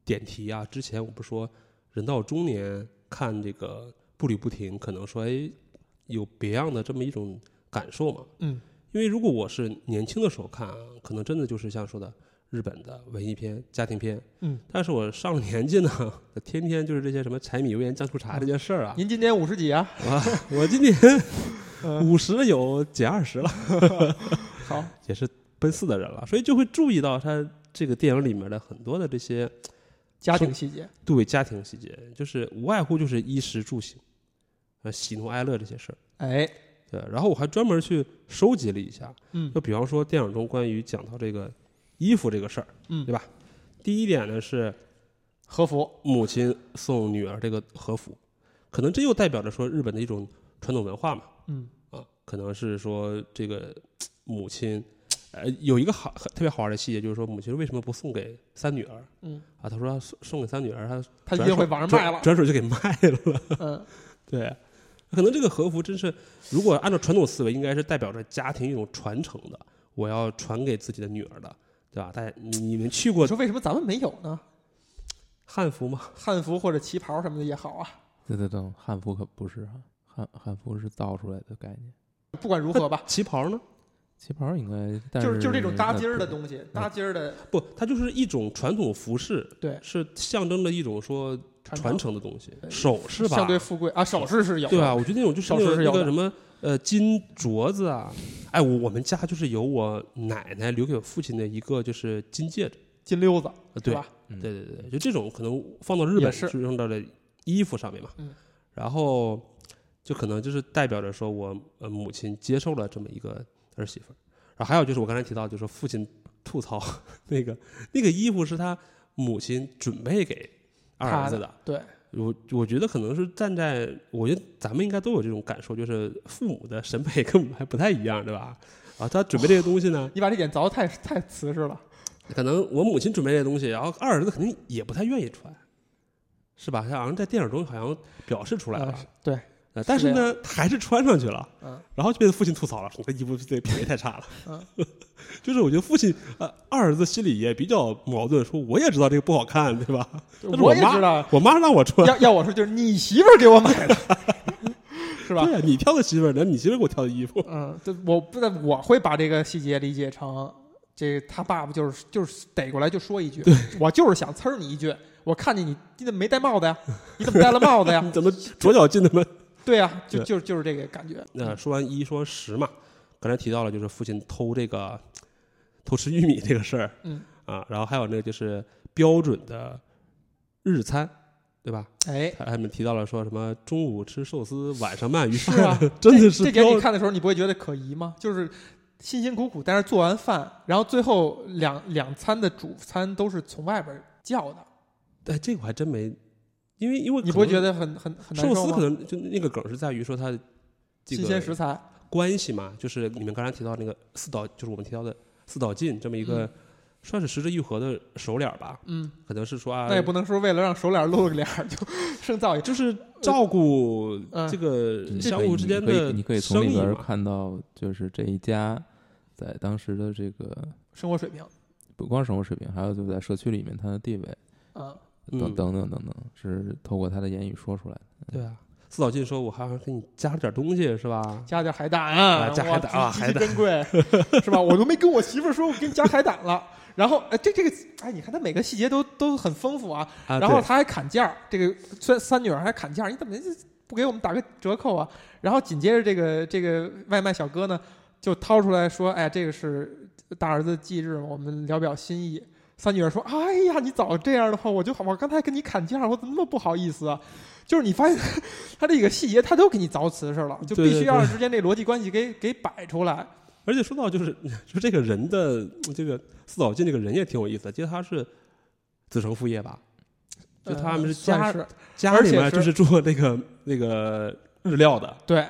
点题啊，之前我不是说人到中年看这个步履不停，可能说哎有别样的这么一种感受嘛。嗯，因为如果我是年轻的时候看啊，可能真的就是像说的日本的文艺片、家庭片。嗯，但是我上了年纪呢，天天就是这些什么柴米油盐酱醋茶这些事儿啊。您今年五十几啊？啊，我今年嗯，五十有减二十了，好，也是奔四的人了，所以就会注意到他这个电影里面的很多的这些家庭细节，对家庭细节，就是无外乎就是衣食住行，呃，喜怒哀乐这些事儿。哎，对，然后我还专门去收集了一下，嗯就比方说电影中关于讲到这个衣服这个事儿，嗯对吧？第一点呢是和服，母亲送女儿这个和服，可能这又代表着说日本的一种传统文化嘛，嗯啊，可能是说这个母亲，呃，有一个好特别好玩的细节，就是说母亲为什么不送给三女儿嗯，啊？她说送送给三女儿，她他一定会往上卖了，转手就给卖了，嗯，对。可能这个和服真是，如果按照传统思维，应该是代表着家庭一种传承的，我要传给自己的女儿的，对吧？大家你你们去过我说为什么咱们没有呢？汉服吗？汉服或者旗袍什么的也好啊。对对对，汉服可不是啊，汉汉服是造出来的概念。不管如何吧，旗袍呢？旗袍应该，但就是就是这种搭襟儿的东西，搭襟儿的不，它就是一种传统服饰，对是象征着一种说传承承的东西，首饰吧，相对富贵啊，首饰是有，对啊？我觉得那种就是那个首饰是有个什么呃金镯子啊，哎，我我们家就是有我奶奶留给我父亲的一个就是金戒指，金溜子，呃对吧？嗯对对对，就这种可能放到日本是就用到了衣服上面嘛，嗯然后就可能就是代表着说我呃母亲接受了这么一个儿媳妇儿，然后还有就是我刚才提到，就是父亲吐槽 那个那个衣服是他母亲准备给二儿子的，对，我我觉得可能是站在，我觉得咱们应该都有这种感受，就是父母的审美跟我们还不太一样，对吧？啊，他准备这些东西呢，你把这点凿的太太瓷实了。可能我母亲准备这些东西，然后二儿子肯定也不太愿意穿，是吧？他好像在电影中好像表示出来了呃，对，呃但是呢，他还是穿上去了，嗯然后就被父亲吐槽了，说这衣服这品味太差了。嗯 就是我觉得父亲呃二儿子心里也比较矛盾，说我也知道这个不好看，对吧？我妈也知道，我妈让我穿，要要我说就是 你媳妇儿给我买的，是吧对？呀、你挑的媳妇儿，那你媳妇儿给我挑的衣服，嗯，对，我不但我会把这个细节理解成，这他爸爸就是就是逮过来就说一句，我就是想呲儿你一句，我看见你你怎么没戴帽子呀？你怎么戴了帽子呀你？怎么左脚进的门？对呀、就就就是这个感觉。那说完一说十嘛，刚才提到了就是父亲偷这个偷吃玉米这个事儿，嗯啊，然后还有那个就是标准的日餐，对吧？哎，他他们提到了说什么中午吃寿司，晚上鳗鱼是饭，啊，真的是这点你看的时候，你不会觉得可疑吗？就是辛辛苦苦但是做完饭，然后最后两两餐的主餐都是从外边叫的，哎，这个我还真没，因为因为你不会觉得得很很很难受吗寿司可？能就那个梗是在于说它新鲜食材，关系嘛，就是你们刚才提到那个四岛，就是我们提到的四岛进这么一个、嗯。算是十之愈合的熟脸儿吧，嗯，可能是说啊，那也不能说为了让手脸露个脸就生造诣。就是照顾嗯这个相互之间的你可以从里边。看到，就是这一家在当时的这个生活水平，不光生活水平，还有就在社区里面它的地位。啊，嗯等等等等等，是透过他的言语说出来的。对啊，四岛进说：“我还要给你加了点东西，是吧加点海胆，啊加海胆啊海胆珍贵，是吧？我都没跟我媳妇儿说，我给你加海胆了。然后，哎，这这个，哎，你看他每个细节都都很丰富啊。？”啊，然后他还砍价儿，这个三三女儿还砍价儿，你怎么不给我们打个折扣啊？然后紧接着这个这个外卖小哥呢，就掏出来说：“哎，这个是大儿子忌日，我们聊表心意。”三女儿说：“哎呀，你早这样的话，我就我刚才跟你砍价，我怎么那么不好意思啊？就是你发现 他这个细节，他都给你凿瓷实了，就必须要让之间这逻辑关系给给摆出来。而且说到就是就这个人的这个四岛进这个人也挺有意思的，其实他是子承父业吧？就他们呃是家、算是家里面就是是做那个那个日料的对，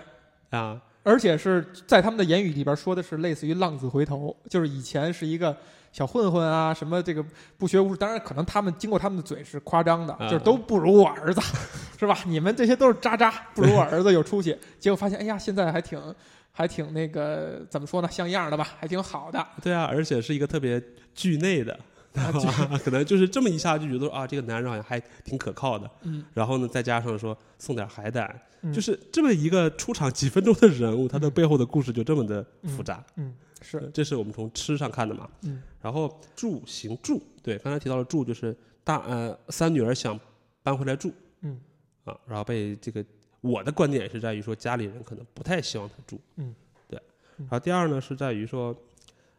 啊，而且是在他们的言语里边说的是类似于浪子回头，就是以前是一个小混混啊，什么这个不学无术，当然可能他们经过他们的嘴是夸张的，嗯就是都不如我儿子，是吧？你们这些都是渣渣，不如我儿子有出息。结果发现，哎呀，现在还挺还挺那个怎么说呢，像样的吧，还挺好的。对啊，而且是一个特别剧内的，啊 可能就是这么一下就觉得啊，这个男人好像还挺可靠的。嗯，然后呢，再加上说送点海胆，嗯就是这么一个出场几分钟的人物，他的背后的故事就这么的复杂。嗯，是，这是我们从吃上看的嘛。嗯然后住行住，对，刚才提到了住，就是大呃三女儿想搬回来住嗯啊，然后被这个我的观点是在于说家里人可能不太希望她住，嗯，对。嗯然后第二呢是在于说，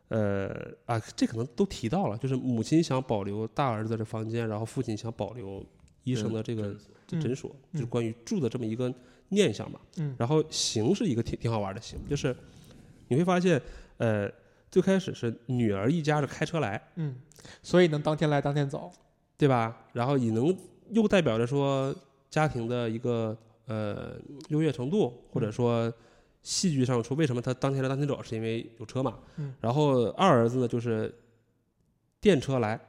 呃啊，这可能都提到了，就是母亲想保留大儿子的房间，然后父亲想保留医生的这个嗯诊所，嗯就是关于住的这么一个念想吧。嗯然后行是一个挺挺好玩的行，就是你会发现，呃，最开始是女儿一家是开车来，嗯，所以能当天来当天走。对吧？然后也能又代表着说家庭的一个呃优越程度，或者说戏剧上说为什么他当天来当天走，是因为有车嘛。嗯然后二儿子呢就是电车来，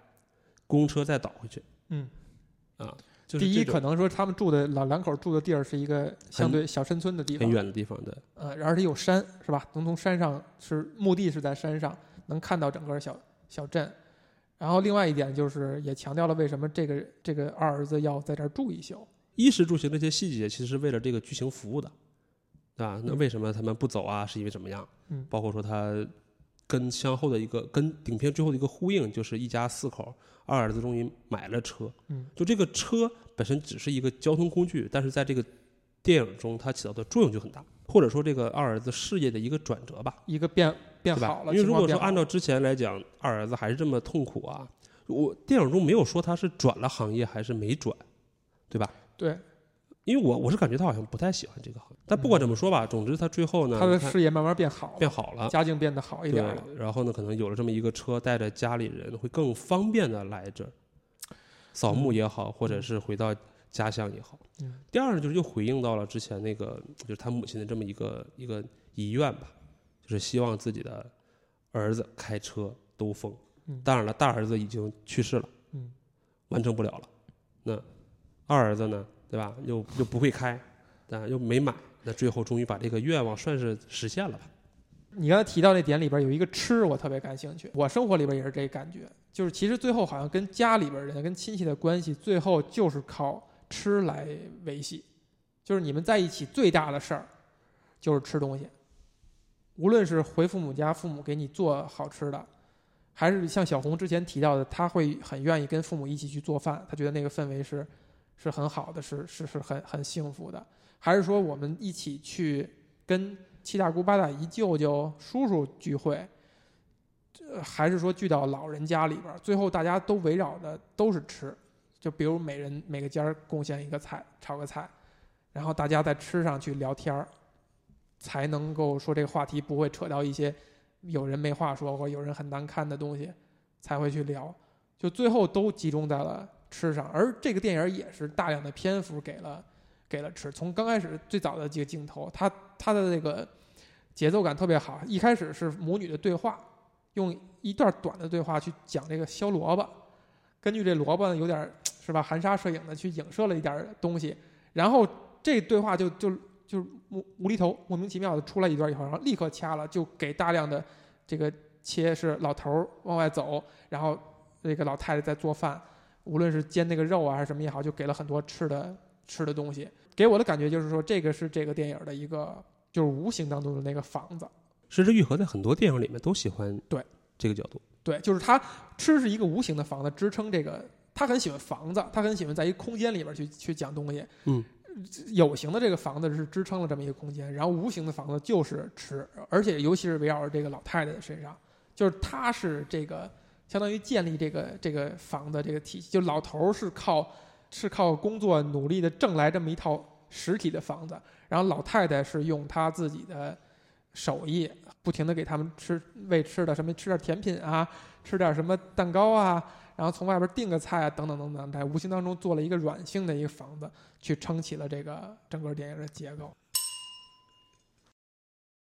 公车再倒回去。嗯，啊，就是这种可能说他们住的老两口住的地儿是一个相对小山村的地方很，远的地方对，呃，而且有山，是吧？能从山上是墓地是在山上，能看到整个小小镇。然后另外一点就是也强调了为什么这个这个二儿子要在这儿住一宿。衣食住行这些细节，其实是为了这个剧情服务的，对吧？那嗯为什么他们不走啊？是因为怎么样？嗯包括说他跟相后的一个跟影片最后的一个呼应，就是一家四口，二儿子终于买了车。嗯，就这个车本身只是一个交通工具，但是在这个电影中它起到的作用就很大，或者说这个二儿子事业的一个转折吧。一个变变好？了，因为如果说按照之前来讲，二儿子还是这么痛苦啊，我电影中没有说他是转了行业还是没转，对吧？对因为我我是感觉他好像不太喜欢这个行业，但不管怎么说吧，总之他最后呢，他的事业慢慢变好，变好了，家境变得好一点了。然后呢，可能有了这么一个车，带着家里人会更方便的来这儿扫墓也好，或者是回到家乡也好。嗯第二呢，就是又回应到了之前那个，就是他母亲的这么一个一个遗愿吧，就是希望自己的儿子开车兜风。嗯当然了，大儿子已经去世了，嗯，完成不了了。那二儿子呢，对吧？又又不会开，啊，又没买，那最后终于把这个愿望算是实现了吧？你刚才提到那点里边有一个吃，我特别感兴趣。我生活里边也是这感觉，就是其实最后好像跟家里边人、跟亲戚的关系，最后就是靠吃来维系。就是你们在一起最大的事儿，就是吃东西。无论是回父母家，父母给你做好吃的，还是像小红之前提到的，他会很愿意跟父母一起去做饭，他觉得那个氛围是是很好的，是是是很很幸福的。还是说我们一起去跟七大姑八大姨、舅舅、叔叔聚会，呃还是说聚到老人家里边儿，最后大家都围绕的都是吃，就比如每人每个家贡献一个菜，炒个菜，然后大家在吃上去聊天儿，才能够说这个话题不会扯到一些有人没话说或有人很难堪的东西，才会去聊，就最后都集中在了吃上，而这个电影也是大量的篇幅给了。给了吃。从刚开始最早的几个镜头，它它的那个节奏感特别好。一开始是母女的对话，用一段短的对话去讲这个削萝卜，根据这萝卜有点是吧含沙射影的去影射了一点东西，然后这对话就就就无无厘头莫名其妙的出来一段以后，然后立刻掐了，就给大量的这个切是老头往外走，然后这个老太太在做饭，无论是煎那个肉啊还是什么也好，就给了很多吃的吃的东西。给我的感觉就是说，这个是这个电影的一个就是无形当中的那个房子。石之愈合在很多电影里面都喜欢对这个角度。对，就是他吃是一个无形的房子，支撑这个。他很喜欢房子，他很喜欢在一个空间里边去去讲东西。嗯，有形的这个房子是支撑了这么一个空间，然后无形的房子就是吃，而且尤其是围绕着这个老太太的身上，就是她是这个相当于建立这个这个房的这个体系，就老头儿是靠是靠工作努力的挣来这么一套实体的房子，然后老太太是用她自己的手艺，不停的给他们吃喂吃的，什么吃点甜品啊，吃点什么蛋糕啊，然后从外边订个菜啊，等等等等，在无形当中做了一个软性的一个房子，去撑起了这个整个电影的结构。